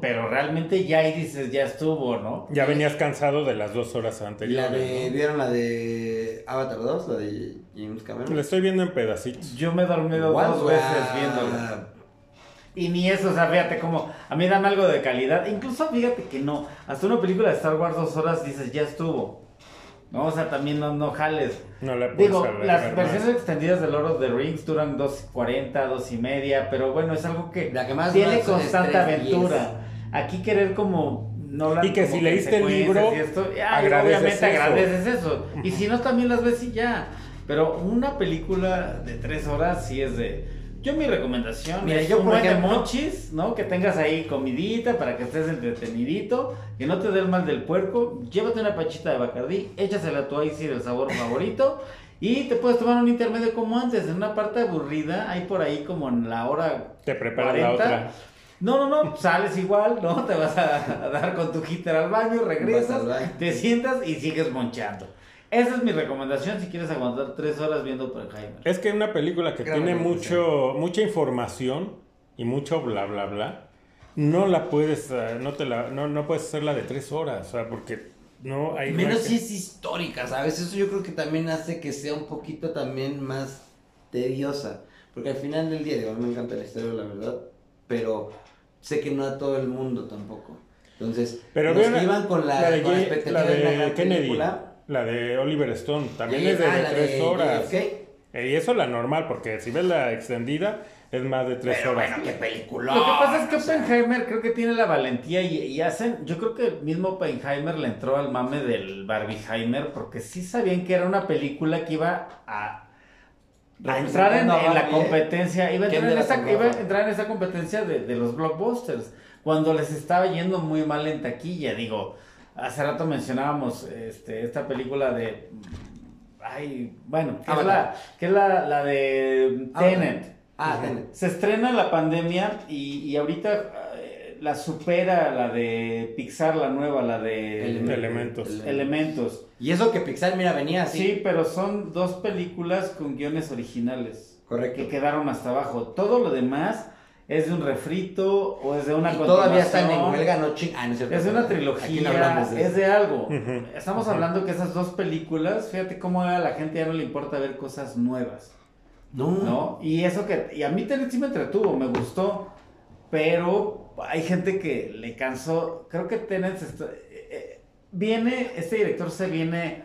Pero realmente ya ahí dices, ya estuvo, ¿no? Ya venías cansado de las dos horas anteriores. La de, ¿Vieron la de Avatar 2? La de James Cameron. La estoy viendo en pedacitos. Yo me he dormido dos veces viéndola. Y ni eso, o sea, fíjate como, a mí dame algo de calidad. Incluso fíjate que no, hasta una película de Star Wars dos horas dices, ya estuvo. No, o sea, también no, no jales. No la Digo, las versiones extendidas de Lord of the Rings duran 2.40, 2 y media, pero bueno, es algo que, tiene constante aventura. Aquí querer como no la, y que si leíste el libro, y esto, obviamente agradeces eso. Y si no, también las ves y ya. Pero una película de 3 horas sí es de yo mi recomendación Mira, yo por ejemplo, mochis, ¿no? Que tengas ahí comidita para que estés entretenidito, que no te dé el mal del puerco, llévate una pachita de Bacardí, échasela a tu si del sabor favorito y te puedes tomar un intermedio como antes, en una parte aburrida, ahí por ahí como en la hora Te preparas la otra. No, no, no, sales igual, ¿no? Te vas a, dar con tu hitter al baño, regresas, te sientas y sigues monchando. Esa es mi recomendación si quieres aguantar tres horas viendo Oppenheimer. Es que una película que tiene mucho, mucha información y mucho bla bla bla, no la puedes, eh, no te la, no, no puedes hacerla de tres horas, o sea, porque no hay. Menos si es histórica, ¿sabes? Eso yo creo que también hace que sea un poquito también más tediosa. Porque al final del día, digo, a mí me encanta la historia, la verdad, pero sé que no a todo el mundo tampoco. Entonces, pero que iban con la, la expectativa de, de, de Kennedy. Película, la de Oliver Stone. También es de, ah, tres horas. ¿Qué? Y eso la normal, porque si ves la extendida, es más de tres horas. Bueno, qué película. Lo que pasa es que Oppenheimer creo que tiene la valentía y, hacen. Yo creo que el mismo Oppenheimer le entró al mame del Barbieheimer, porque sí sabían que era una película que iba a. entrar en, la competencia, iba a entrar, en esa, iba a entrar en esa competencia de, de los blockbusters, cuando les estaba yendo muy mal en taquilla, digo, Hace rato mencionábamos este, esta película de. Ay, bueno, que es, la, que es la, la de Tenet. Ah, Tenet. Se estrena la pandemia y, y ahorita eh, la supera la de Pixar, la nueva, la de Elementos. Elementos. Y eso que Pixar, mira, venía así. Sí, pero son dos películas con guiones originales. Correcto. Que quedaron hasta abajo. Todo lo demás es de un refrito o es de una y todavía están en huelga no, ah, no es, es, de una trilogía es de algo. Estamos hablando que esas dos películas fíjate cómo a la gente ya no le importa ver cosas nuevas. No. No y eso que y a mí sí me entretuvo me gustó pero hay gente que le cansó. Creo que Tenet eh, eh, viene este director se viene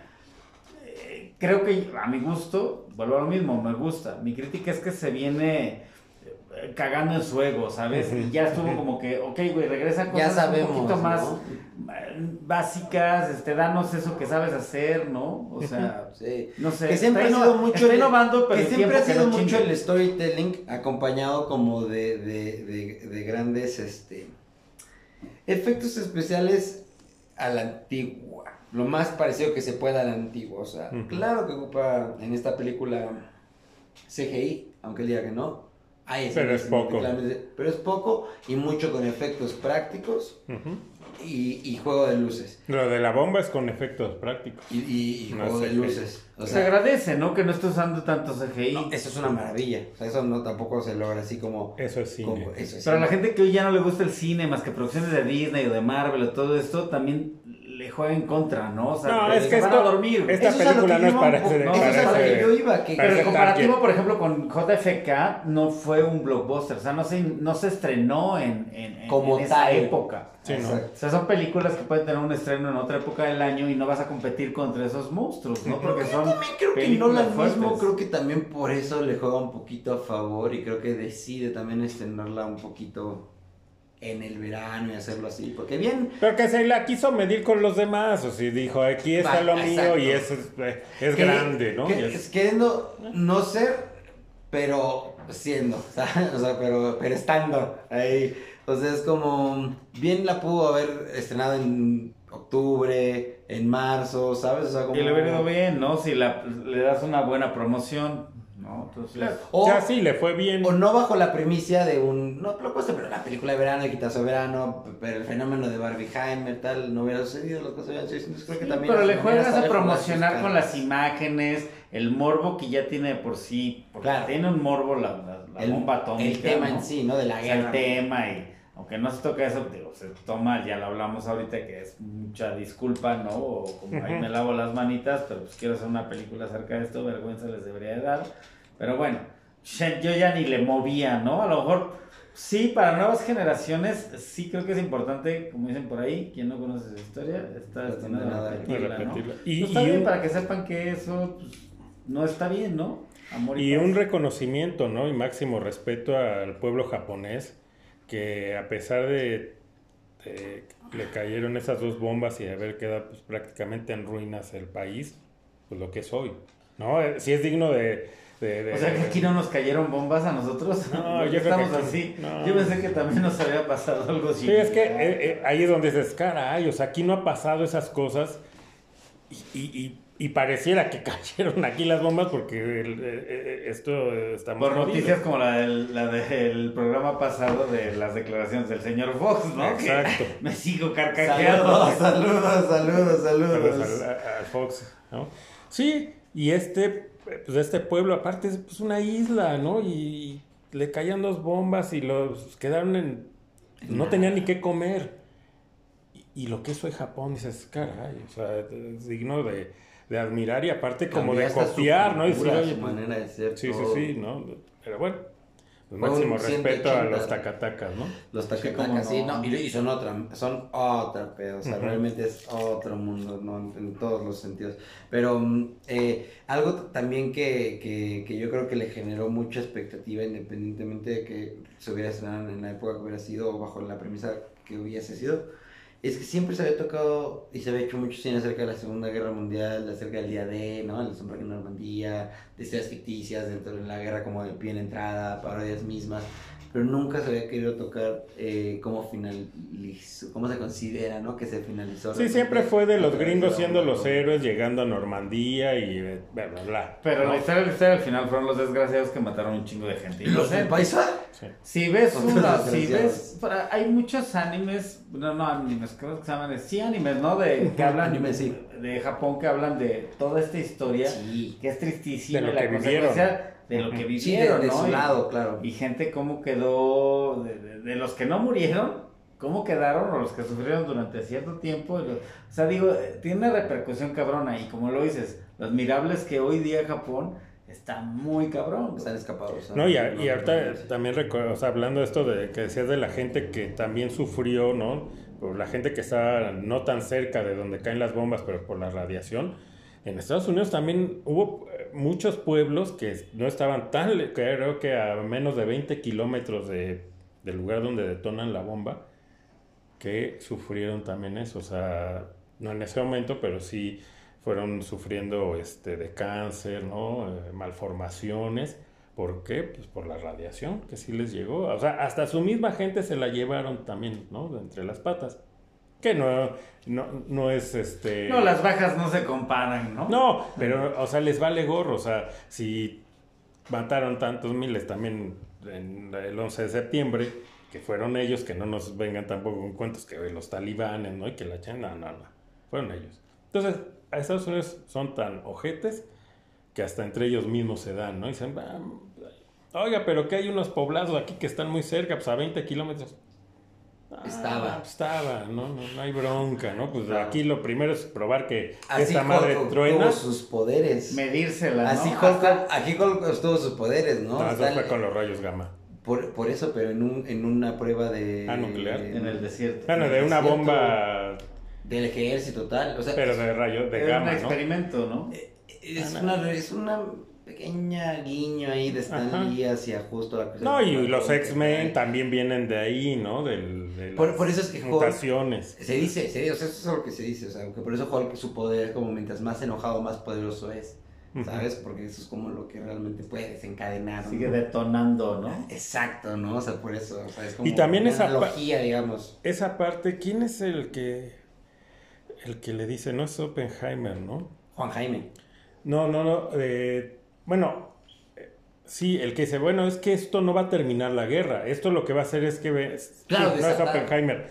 eh, creo que a mi gusto vuelvo a lo mismo me gusta. Mi crítica es que se viene cagando en su ego, ¿sabes? Y ya estuvo como que, ok, güey, regresa cosas sabemos, un poquito más básicas, este, danos eso que sabes hacer, ¿no? O sea, no sé. Que siempre ha sido mucho. innovando, pero que siempre ha sido mucho el storytelling acompañado como de, de, de, de, grandes, este, efectos especiales a la antigua. Lo más parecido que se pueda a la antigua. O sea, claro que ocupa en esta película CGI, aunque él diga que no pero es poco. Pero es poco y mucho con efectos prácticos y, y, juego de luces. Lo de la bomba es con efectos prácticos. Y, y, juego de luces. se agradece, ¿no? Que no esté usando tanto CGI. eso es una maravilla. O sea, eso no tampoco se logra así como... Eso es cine. Pero a la gente que hoy ya no le gusta el cine, más que producciones de Disney o de Marvel o todo esto, también le juega en contra, ¿no? O sea, no, es que van a dormir. Esta película no es para ese, no, que yo iba, que pero el comparativo, por ejemplo, con JFK no fue un blockbuster, o sea, no se, no se estrenó en, en, Como esa época. Sí, ¿no? O sea, son películas que pueden tener un estreno en otra época del año y no vas a competir contra esos monstruos, ¿no? Porque son yo también creo que no la mismo, creo que también por eso le juega un poquito a favor y creo que decide también estrenarla un poquito en el verano y hacerlo así, porque bien... Pero que se la quiso medir con los demás, o si dijo, aquí está lo mío y eso es, eh, es grande, ¿no? es... Queriendo no ser, pero siendo, o sea, pero, pero estando ahí. Entonces es como, bien la pudo haber estrenado en octubre, en marzo, ¿sabes? O sea, como... Y le hubiera ido bien, ¿no? Si la, le das una buena promoción. ¿No? Entonces, o, sea, sí, le fue bien. O no bajo la premisa de un, no puesto pero la película de verano, el quitazo de verano, pero el fenómeno de Barbieheimer, tal, no hubiera sucedido, creo que también... Pero le juegas a promocionar con las imágenes, el morbo que ya tiene de por sí, porque claro. tiene un morbo la, la, el, bomba atómica. El tema en sí, ¿no? De la guerra. el tema y aunque no se toca eso, digo, se toma, ya lo hablamos ahorita, que es mucha disculpa, ¿no? O como ahí me lavo las manitas, pero pues quiero hacer una película acerca de esto, vergüenza les debería de dar. Pero bueno, yo ya ni le movía, ¿no? A lo mejor, sí, para nuevas generaciones, sí creo que es importante, como dicen por ahí, quien no conoce esa historia, está destinado a repetirla, ¿no? Y, pues está bien para que sepan que eso pues, no está bien, ¿no? Amor y, y un reconocimiento, ¿no? Y máximo respeto al pueblo japonés que a pesar de, le cayeron esas dos bombas y de haber quedado pues, prácticamente en ruinas el país, pues lo que es hoy. ¿No? Eh, si es digno de, o sea que aquí no nos cayeron bombas a nosotros. No, yo estamos así. Yo pensé que también nos había pasado algo así. Sí, es que eh, eh, ahí es donde se escara, o sea, aquí no ha pasado esas cosas y y pareciera que cayeron aquí las bombas porque eh, eh, esto estamos... Por noticias como la del, la del programa pasado de las declaraciones del señor Fox, ¿no? Exacto. me sigo carcajeando. Saludos, saludos, saludos. Al, Fox, ¿no? Sí, y este, pues este pueblo aparte es pues, una isla, ¿no? Y le caían dos bombas y los quedaron en... No tenían ni qué comer. Y, y lo que eso es Japón, dices, caray, o sea, es digno de de admirar y aparte como de copiar, ¿no? Y su pues, manera de ser. Sí, sí, sí, ¿no? Pero bueno, pues máximo respeto a los tacatacas, ¿no? Los tacatacas, sí, no, y, son otra, son otra pedo, o sea, realmente es otro mundo, ¿no? En todos los sentidos. Pero mm, eh, algo también que, que, que, yo creo que le generó mucha expectativa, independientemente de que se hubiera estrenado en la época que hubiera sido, o bajo la premisa que hubiese sido, es que siempre se había tocado y se había hecho mucho cine acerca de la Segunda Guerra Mundial, acerca del día D, ¿no? El sombra en Normandía, de historias ficticias dentro de la guerra como de pie en entrada, parodias mismas pero nunca se había querido tocar eh, cómo finalizó, cómo se considera, ¿no? Que se finalizó. Sí, siempre fue de los gringos siendo los héroes, llegando a Normandía y bla, bla, bla. Pero la, historia, al final fueron los desgraciados que mataron un chingo de gente. ¿Y los del paisa? Si ves una, si ves, hay muchos animes, no, no animes, creo que se llaman, sí animes, ¿no? De, que hablan de Japón, que hablan de toda esta historia, que es tristísima. De lo que vivieron de lo que vivieron, de, ¿no? su lado, claro. Y gente cómo quedó, de, los que no murieron, cómo quedaron o los que sufrieron durante cierto tiempo. o sea, digo, tiene repercusión cabrona y como lo dices, lo admirable es que hoy día Japón está muy cabrón. Están escapados. No, y, ahorita también, o sea, hablando de esto de que decías de la gente que también sufrió, ¿no? Por la gente que está no tan cerca de donde caen las bombas, pero por la radiación en Estados Unidos también hubo eh, muchos pueblos que no estaban tan, creo que a menos de 20 kilómetros de, del lugar donde detonan la bomba, que sufrieron también eso. O sea, no en ese momento, pero sí fueron sufriendo este, de cáncer, ¿no? Eh, malformaciones. ¿Por qué? Pues por la radiación que sí les llegó. O sea, hasta su misma gente se la llevaron también, ¿no? De entre las patas. Que no, no, no es este. No, las bajas no se comparan, ¿no? No, pero, o sea, les vale gorro. O sea, si mataron tantos miles también en el 11 de septiembre, que fueron ellos, que no nos vengan tampoco con cuentos que los talibanes, ¿no? Y que la echan, no, no, no. Fueron ellos. Entonces, a Estados Unidos son tan ojetes que hasta entre ellos mismos se dan, ¿no? Y dicen, oiga, pero que hay unos poblados aquí que están muy cerca, pues a 20 kilómetros. Ah, estaba, ¿no? ¿no? hay bronca, ¿no? Pues aquí lo primero es probar que esta madre truena. sus poderes. Medírsela, ¿no? Así Hulk, aquí Hulk tuvo sus poderes, ¿no? No, eso fue con los rayos gamma. Por, por eso, pero en, un, en una prueba de... Ah, nuclear. En el desierto. Bueno, de una bomba... Del ejército total, o sea... Pero de rayos, de gamma, un experimento, ¿no? Eh, es, ah, una, es una pequeña guiño ahí de Stan Lee hacia justo la No, y los X-Men también vienen de ahí, ¿no? Del, de por, por, eso es que mutaciones. se dice, se dice, o sea, eso es lo que se dice, o sea, que por eso Hulk su poder como mientras más enojado, más poderoso es. ¿Sabes? Porque eso es como lo que realmente puede desencadenar. Sigue detonando, ¿no? Exacto, ¿no? O sea, por eso. O sea, es como y también una esa analogía, digamos. Esa parte, ¿quién es el que el que le dice? No es Oppenheimer, ¿no? Juan Jaime. No, no, no. Eh, bueno, Sí, el que dice, bueno, es que esto no va a terminar la guerra. Esto lo que va a hacer es que... Claro, no es Oppenheimer.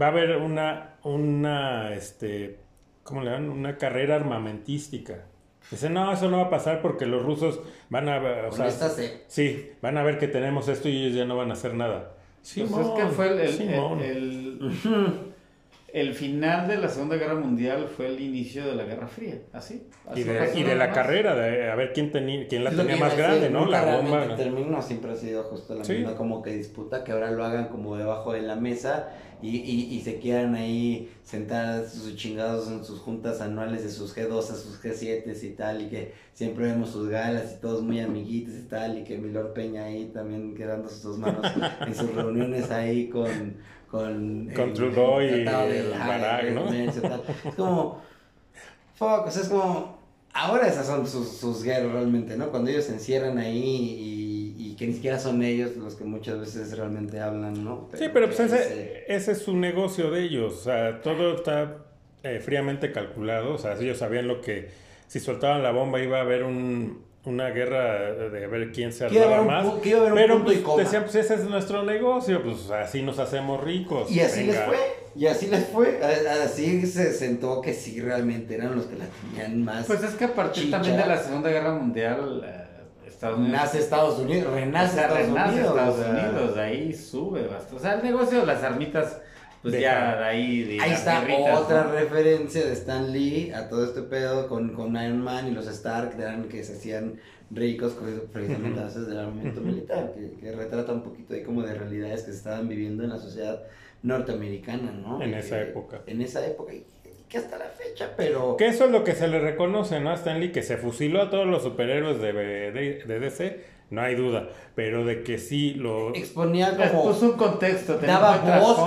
Va a haber una, una, este, ¿cómo le dan? Una carrera armamentística. Dice, no, eso no va a pasar porque los rusos van a... O sea, sí, van a ver que tenemos esto y ellos ya no van a hacer nada. Sí, pues es que fue el, el, final de la Segunda Guerra Mundial fue el inicio de la Guerra Fría, así. y de, la carrera, de a ver quién, tenía, quién la tenía más grande, ¿no? La bomba. El término siempre ha sido justo la misma como que disputa, que ahora lo hagan como debajo de la mesa y, y, y se quieran ahí sentar sus chingados en sus juntas anuales de sus G2 a sus G7 y tal, y que siempre vemos sus galas y todos muy amiguitos y tal, y que Milor Peña ahí también quedando sus manos en sus reuniones ahí con... Con, con Trudeau y Barack, ¿no? Es como... Fuck, o sea, es como... Ahora esas son sus, sus guerras realmente, ¿no? Cuando ellos se encierran ahí y que ni siquiera son ellos los que muchas veces realmente hablan, ¿no? sí, pero pues ese, ese, es su negocio de ellos, o sea, todo está eh, fríamente calculado, o sea, ellos sabían lo que, si soltaban la bomba iba a haber un, una guerra de ver quién se armaba más. pero pues, decían, pues ese es nuestro negocio, pues así nos hacemos ricos. Y así les fue, y así les fue, así se sentó que sí realmente eran los que la tenían más. Pues es que a partir también de la Segunda Guerra Mundial eh, Nace Estados Unidos, renace Estados Unidos. Estados Unidos, ahí sube bastante. O sea, el negocio de las armitas, pues ya de ahí. ahí está otra referencia de Stan Lee a todo este pedo con, con Iron Man y los Stark, eran que se hacían ricos precisamente a veces del armamento militar, que, que, retrata un poquito ahí como de realidades que se estaban viviendo en la sociedad norteamericana, ¿no? En esa época. En esa época que hasta la fecha, pero... Que eso es lo que se le reconoce, ¿no? A Stanley, que se fusiló a todos los superhéroes de, de, DC, no hay duda, pero de que sí lo... Exponía como... Puso un contexto, daba voz,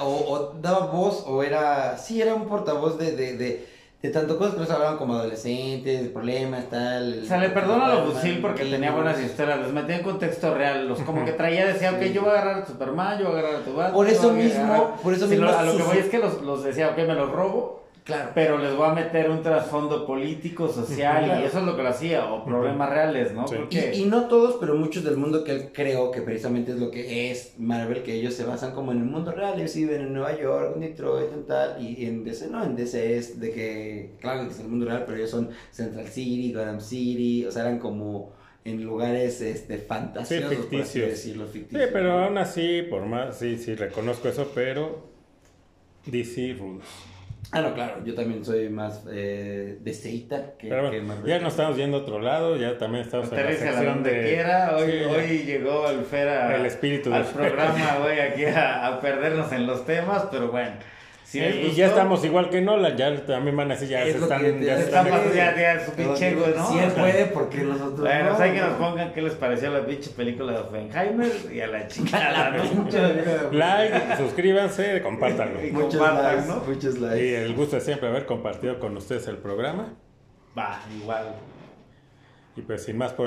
o, daba voz, o era... Sí, era un portavoz de, de, de, de tanto cosas que nos hablaban como adolescentes, problemas, tal... O sea, le perdona lo fusil porque tenía buenas historias, les metía en contexto real, los como que traía, decía, ok, yo voy a agarrar a Superman, yo voy a agarrar a tu Batman... Por eso mismo, por eso mismo... a lo que voy es que los, los decía, ok, me los robo Claro. Pero les voy a meter un trasfondo político, social, y eso es lo que lo hacía, o problemas reales, ¿no? Y, no todos, pero muchos del mundo que él creo que precisamente es lo que es Marvel, que ellos se basan como en el mundo real, ellos viven en Nueva York, en Detroit, en tal, y en DC no, en DC es de que, claro que es el mundo real, pero ellos son Central City, Gotham City, o sea, eran como en lugares este, fantasiosos, sí, ficticios. decirlo, ficticios. Sí, pero aún así, por más, sí, sí, reconozco eso, pero DC rules. Ah, no, claro, yo también soy más eh, de Seita que, Ya nos estamos yendo a otro lado, ya también estamos en la sección de... quiera. Hoy, hoy llegó el el espíritu al programa, güey, aquí a, a perdernos en los temas, pero bueno y ya estamos igual que Nolan, ya también van a decir, ya se están. Ya, se están ya, ya su pinche ego, ¿no? Si él puede, porque nosotros. Bueno, no, hay que nos pongan qué les pareció la pinche película de Oppenheimer y a la chica. la like, suscríbanse, compártanlo. Y muchos likes, ¿no? Muchos likes. Y el gusto de siempre haber compartido con ustedes el programa. Va, igual. Y pues sin más por el